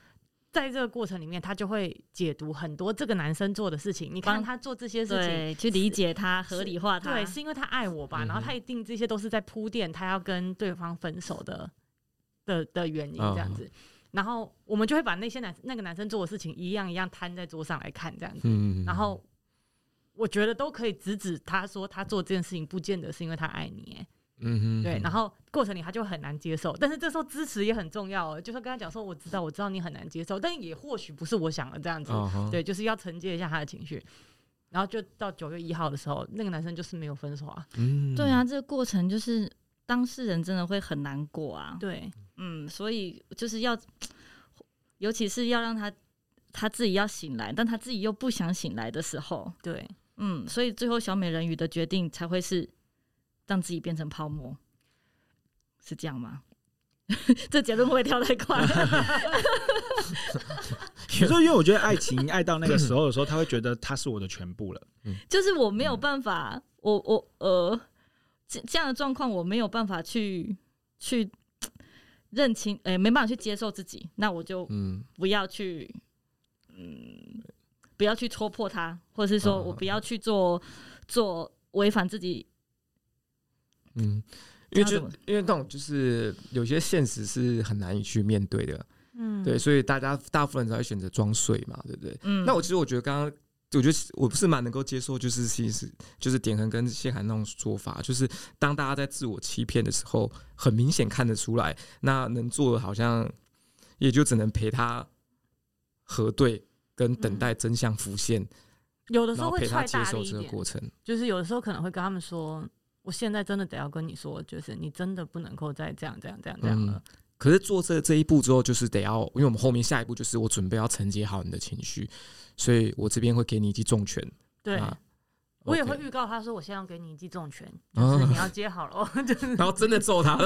在这个过程里面，他就会解读很多这个男生做的事情。你看他做这些事情，
去理解他，合理化他，
对，是因为他爱我吧？然后他一定这些都是在铺垫他要跟对方分手的的的原因这样子。然后我们就会把那些男那个男生做的事情一样一样摊在桌上来看这样子。然后我觉得都可以直指他说他做这件事情不见得是因为他爱你，欸。
嗯哼，
对，然后过程里他就很难接受，但是这时候支持也很重要哦，就是跟他讲说，我知道，我知道你很难接受，但也或许不是我想的这样子，哦、对，就是要承接一下他的情绪，然后就到九月一号的时候，那个男生就是没有分手啊，
嗯，对啊，这个过程就是当事人真的会很难过啊，
对，
嗯，所以就是要，尤其是要让他他自己要醒来，但他自己又不想醒来的时候，
对，
嗯，所以最后小美人鱼的决定才会是。让自己变成泡沫，是这样吗？这结论会不会跳太快？
有时候，因为我觉得爱情爱到那个时候的时候，他会觉得他是我的全部了。
就是我没有办法，我我呃，这这样的状况，我没有办法去去认清，哎、欸，没办法去接受自己，那我就嗯不要去，嗯，不要去戳破他，或者是说我不要去做做违反自己。
嗯，因为就因为那种就是有些现实是很难以去面对的，嗯，对，所以大家大部分人才会选择装睡嘛，对不对？嗯，那我其实我觉得刚刚，我觉得我不是蛮能够接受，就是其实就是点恒跟谢涵那种说法，就是当大家在自我欺骗的时候，很明显看得出来，那能做的好像也就只能陪他核对跟等待真相浮现，
有的时候会
陪他接受这个过程，
就是有的时候可能会跟他们说。我现在真的得要跟你说，就是你真的不能够再这样这样这样这样了。嗯、
可是做这这一步之后，就是得要，因为我们后面下一步就是我准备要承接好你的情绪，所以我这边会给你一记重拳。
对，啊、我也会预告他说，我现在要给你一记重拳，就是你要接好了。
然后真的揍他，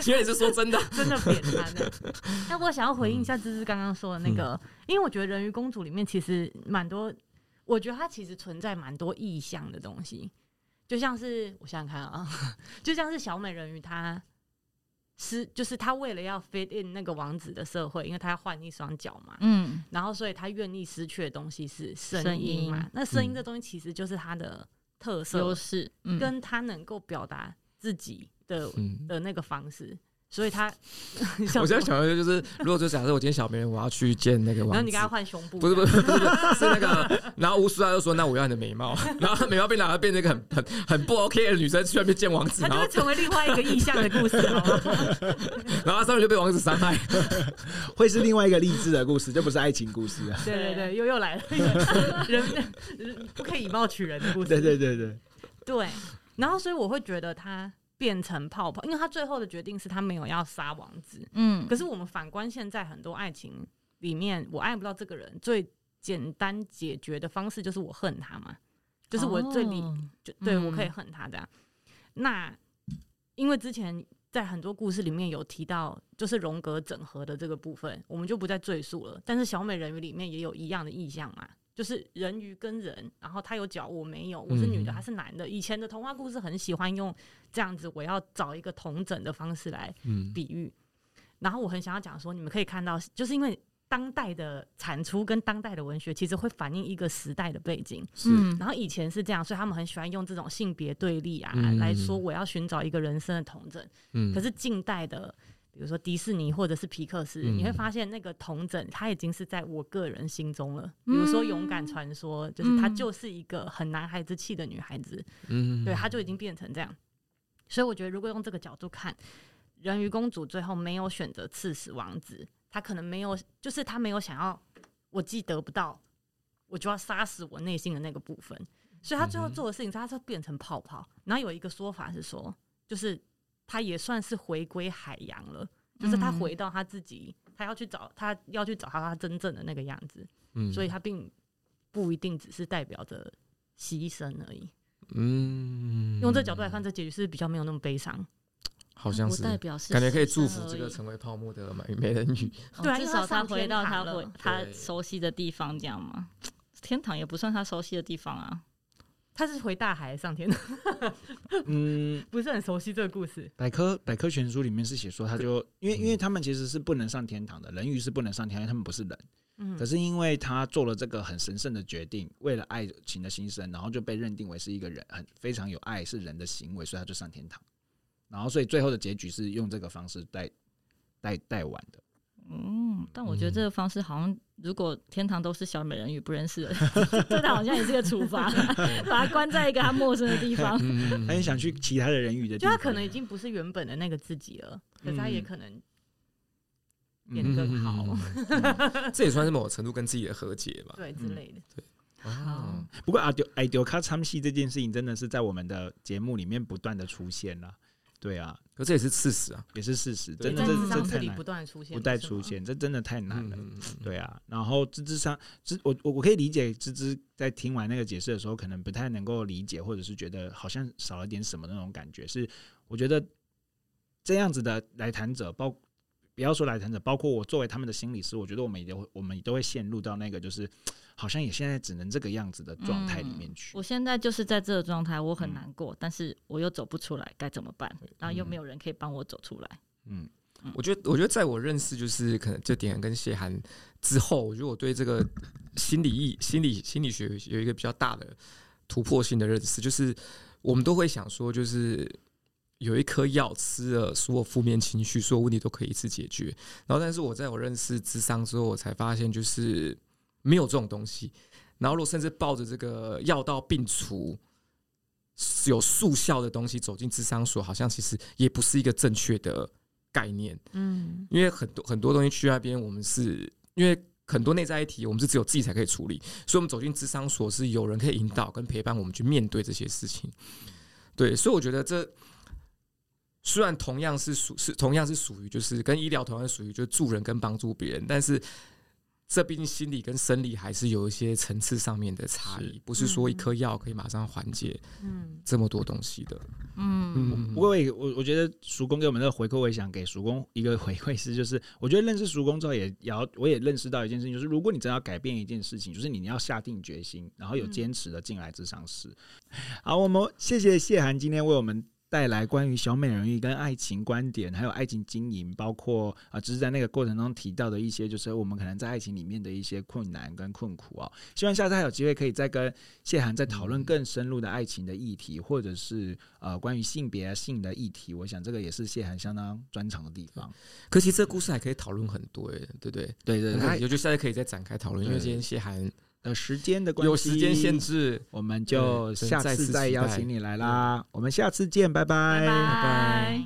其实你是说真的，
真的扁他的。那我想要回应一下芝芝刚刚说的那个，嗯、因为我觉得人鱼公主里面其实蛮多，我觉得它其实存在蛮多意象的东西。就像是我想想看啊，就像是小美人鱼，她是就是他为了要 fit in 那个王子的社会，因为他要换一双脚嘛，嗯，然后所以他愿意失去的东西是声音嘛，音，那声音这东西其实就是他的特色优势，嗯，跟他能够表达自己的的那个方式。所以他，
我现在想的就是，如果就假设我今天小美人，我要去见那个王子，
然后你跟他换胸部，
不是不是不是，是那个，然后吴叔他就说，那我要你的美貌，然后美貌变哪，变成一个很很很不 OK 的女生去外面见王子，
他就会成为另外一个意象的故事哦。
然后他上面就被王子伤害，
会是另外一个励志的故事，就不是爱情故事啊。
对对对，又又来了，人不可以以貌取人的故事。
对对对对
对，然后所以我会觉得他。变成泡泡，因为他最后的决定是他没有要杀王子。嗯，可是我们反观现在很多爱情里面，我爱不到这个人，最简单解决的方式就是我恨他嘛，就是我最理，哦、就对、嗯、我可以恨他这样。那因为之前在很多故事里面有提到，就是荣格整合的这个部分，我们就不再赘述了。但是小美人鱼里面也有一样的意象嘛。就是人鱼跟人，然后他有脚，我没有，我是女的，他是男的。以前的童话故事很喜欢用这样子，我要找一个同整的方式来比喻。然后我很想要讲说，你们可以看到，就是因为当代的产出跟当代的文学，其实会反映一个时代的背景。是，然后以前是这样，所以他们很喜欢用这种性别对立啊来说，我要寻找一个人生的同整。可是近代的。比如说迪士尼或者是皮克斯，嗯、你会发现那个童整，他已经是在我个人心中了。比如说《勇敢传说》，就是她就是一个很男孩子气的女孩子，嗯，对，她就已经变成这样。所以我觉得，如果用这个角度看，人鱼公主最后没有选择刺死王子，她可能没有，就是她没有想要，我既得不到，我就要杀死我内心的那个部分。所以她最后做的事情，她是变成泡泡。然后有一个说法是说，就是。他也算是回归海洋了，就是他回到他自己，他要去找他要去找他他真正的那个样子，嗯，所以他并不一定只是代表着牺牲而已，嗯，用这角度来看，这结局是比较没有那么悲伤，
好像是，代表是感觉可以祝福这个成为泡沫的美美人鱼，
对，至少他回到他回他熟悉的地方，这样吗？天堂也不算他熟悉的地方啊。
他是回大海上天的，嗯，不是很熟悉这个故事。
百科百科全书里面是写说，他就因为因为他们其实是不能上天堂的，人鱼是不能上天堂，因为他们不是人。嗯，可是因为他做了这个很神圣的决定，为了爱情的心声，然后就被认定为是一个人很非常有爱是人的行为，所以他就上天堂。然后所以最后的结局是用这个方式带带带完的。
嗯，但我觉得这个方式好像，如果天堂都是小美人鱼不认识的，这好像也是个处罚，把他关在一个他陌生的地方。
他也想去其他的人鱼的地方，
就他可能已经不是原本的那个自己了，可是他也可能变得更好。
这也算是某种程度跟自己的和解吧，
对之类的。对，
哦。不过阿丢爱丢卡唱戏这件事情，真的是在我们的节目里面不断的出现了。对啊，
可这也是事实啊，
也是事
实，
真的这这太
难，不断出现，
不断出现，这真的太难了。对啊，然后芝芝上芝，我我我可以理解芝芝在听完那个解释的时候，可能不太能够理解，或者是觉得好像少了点什么那种感觉。是我觉得这样子的来谈者，包不要说来谈者，包括我作为他们的心理师，我觉得我们也会，我们都会陷入到那个就是。好像也现在只能这个样子的状态里面去。
我现在就是在这个状态，我很难过，但是我又走不出来，该怎么办？然后又没有人可以帮我走出来。
嗯，我觉得，我觉得在我认识就是可能这点跟谢涵之后，我觉得我对这个心理意、心理心理学有一个比较大的突破性的认识，就是我们都会想说，就是有一颗药吃了，所有负面情绪、所有问题都可以一次解决。然后，但是我在我认识智商之后，我才发现就是。没有这种东西，然后如果甚至抱着这个药到病除有速效的东西走进智商所，好像其实也不是一个正确的概念。嗯，因为很多很多东西去那边，我们是因为很多内在议题，我们是只有自己才可以处理，所以我们走进智商所是有人可以引导跟陪伴我们去面对这些事情。对，所以我觉得这虽然同样是属是同样是属于就是跟医疗同样属于就是助人跟帮助别人，但是。这毕竟心理跟生理还是有一些层次上面的差异，不是说一颗药可以马上缓解，嗯，这么多东西的，
嗯，不过我我我觉得叔公给我们的回馈，我也想给叔公一个回馈是，就是我觉得认识叔公之后，也要我也认识到一件事情，就是如果你真的要改变一件事情，就是你要下定决心，然后有坚持的进来咨商室。好，我们谢谢谢涵今天为我们带来关于小美人鱼跟爱情观点，还有爱情经营，包括啊，只是在那个过程中提到的一些，就是我们可能在爱情里面的一些困难跟困苦啊。希望下次还有机会可以再跟谢涵再讨论更深入的爱情的议题，或者是呃关于性别性的议题。我想这个也是谢涵相当专长的地方。
可其实这个故事还可以讨论很多，哎，对不对？
对对，对，
有就下次可以再展开讨论，因为今天谢涵。
的时间的关系，
有时间限制，
我们就下次再邀请你来啦。我们下次见，拜拜，
拜拜。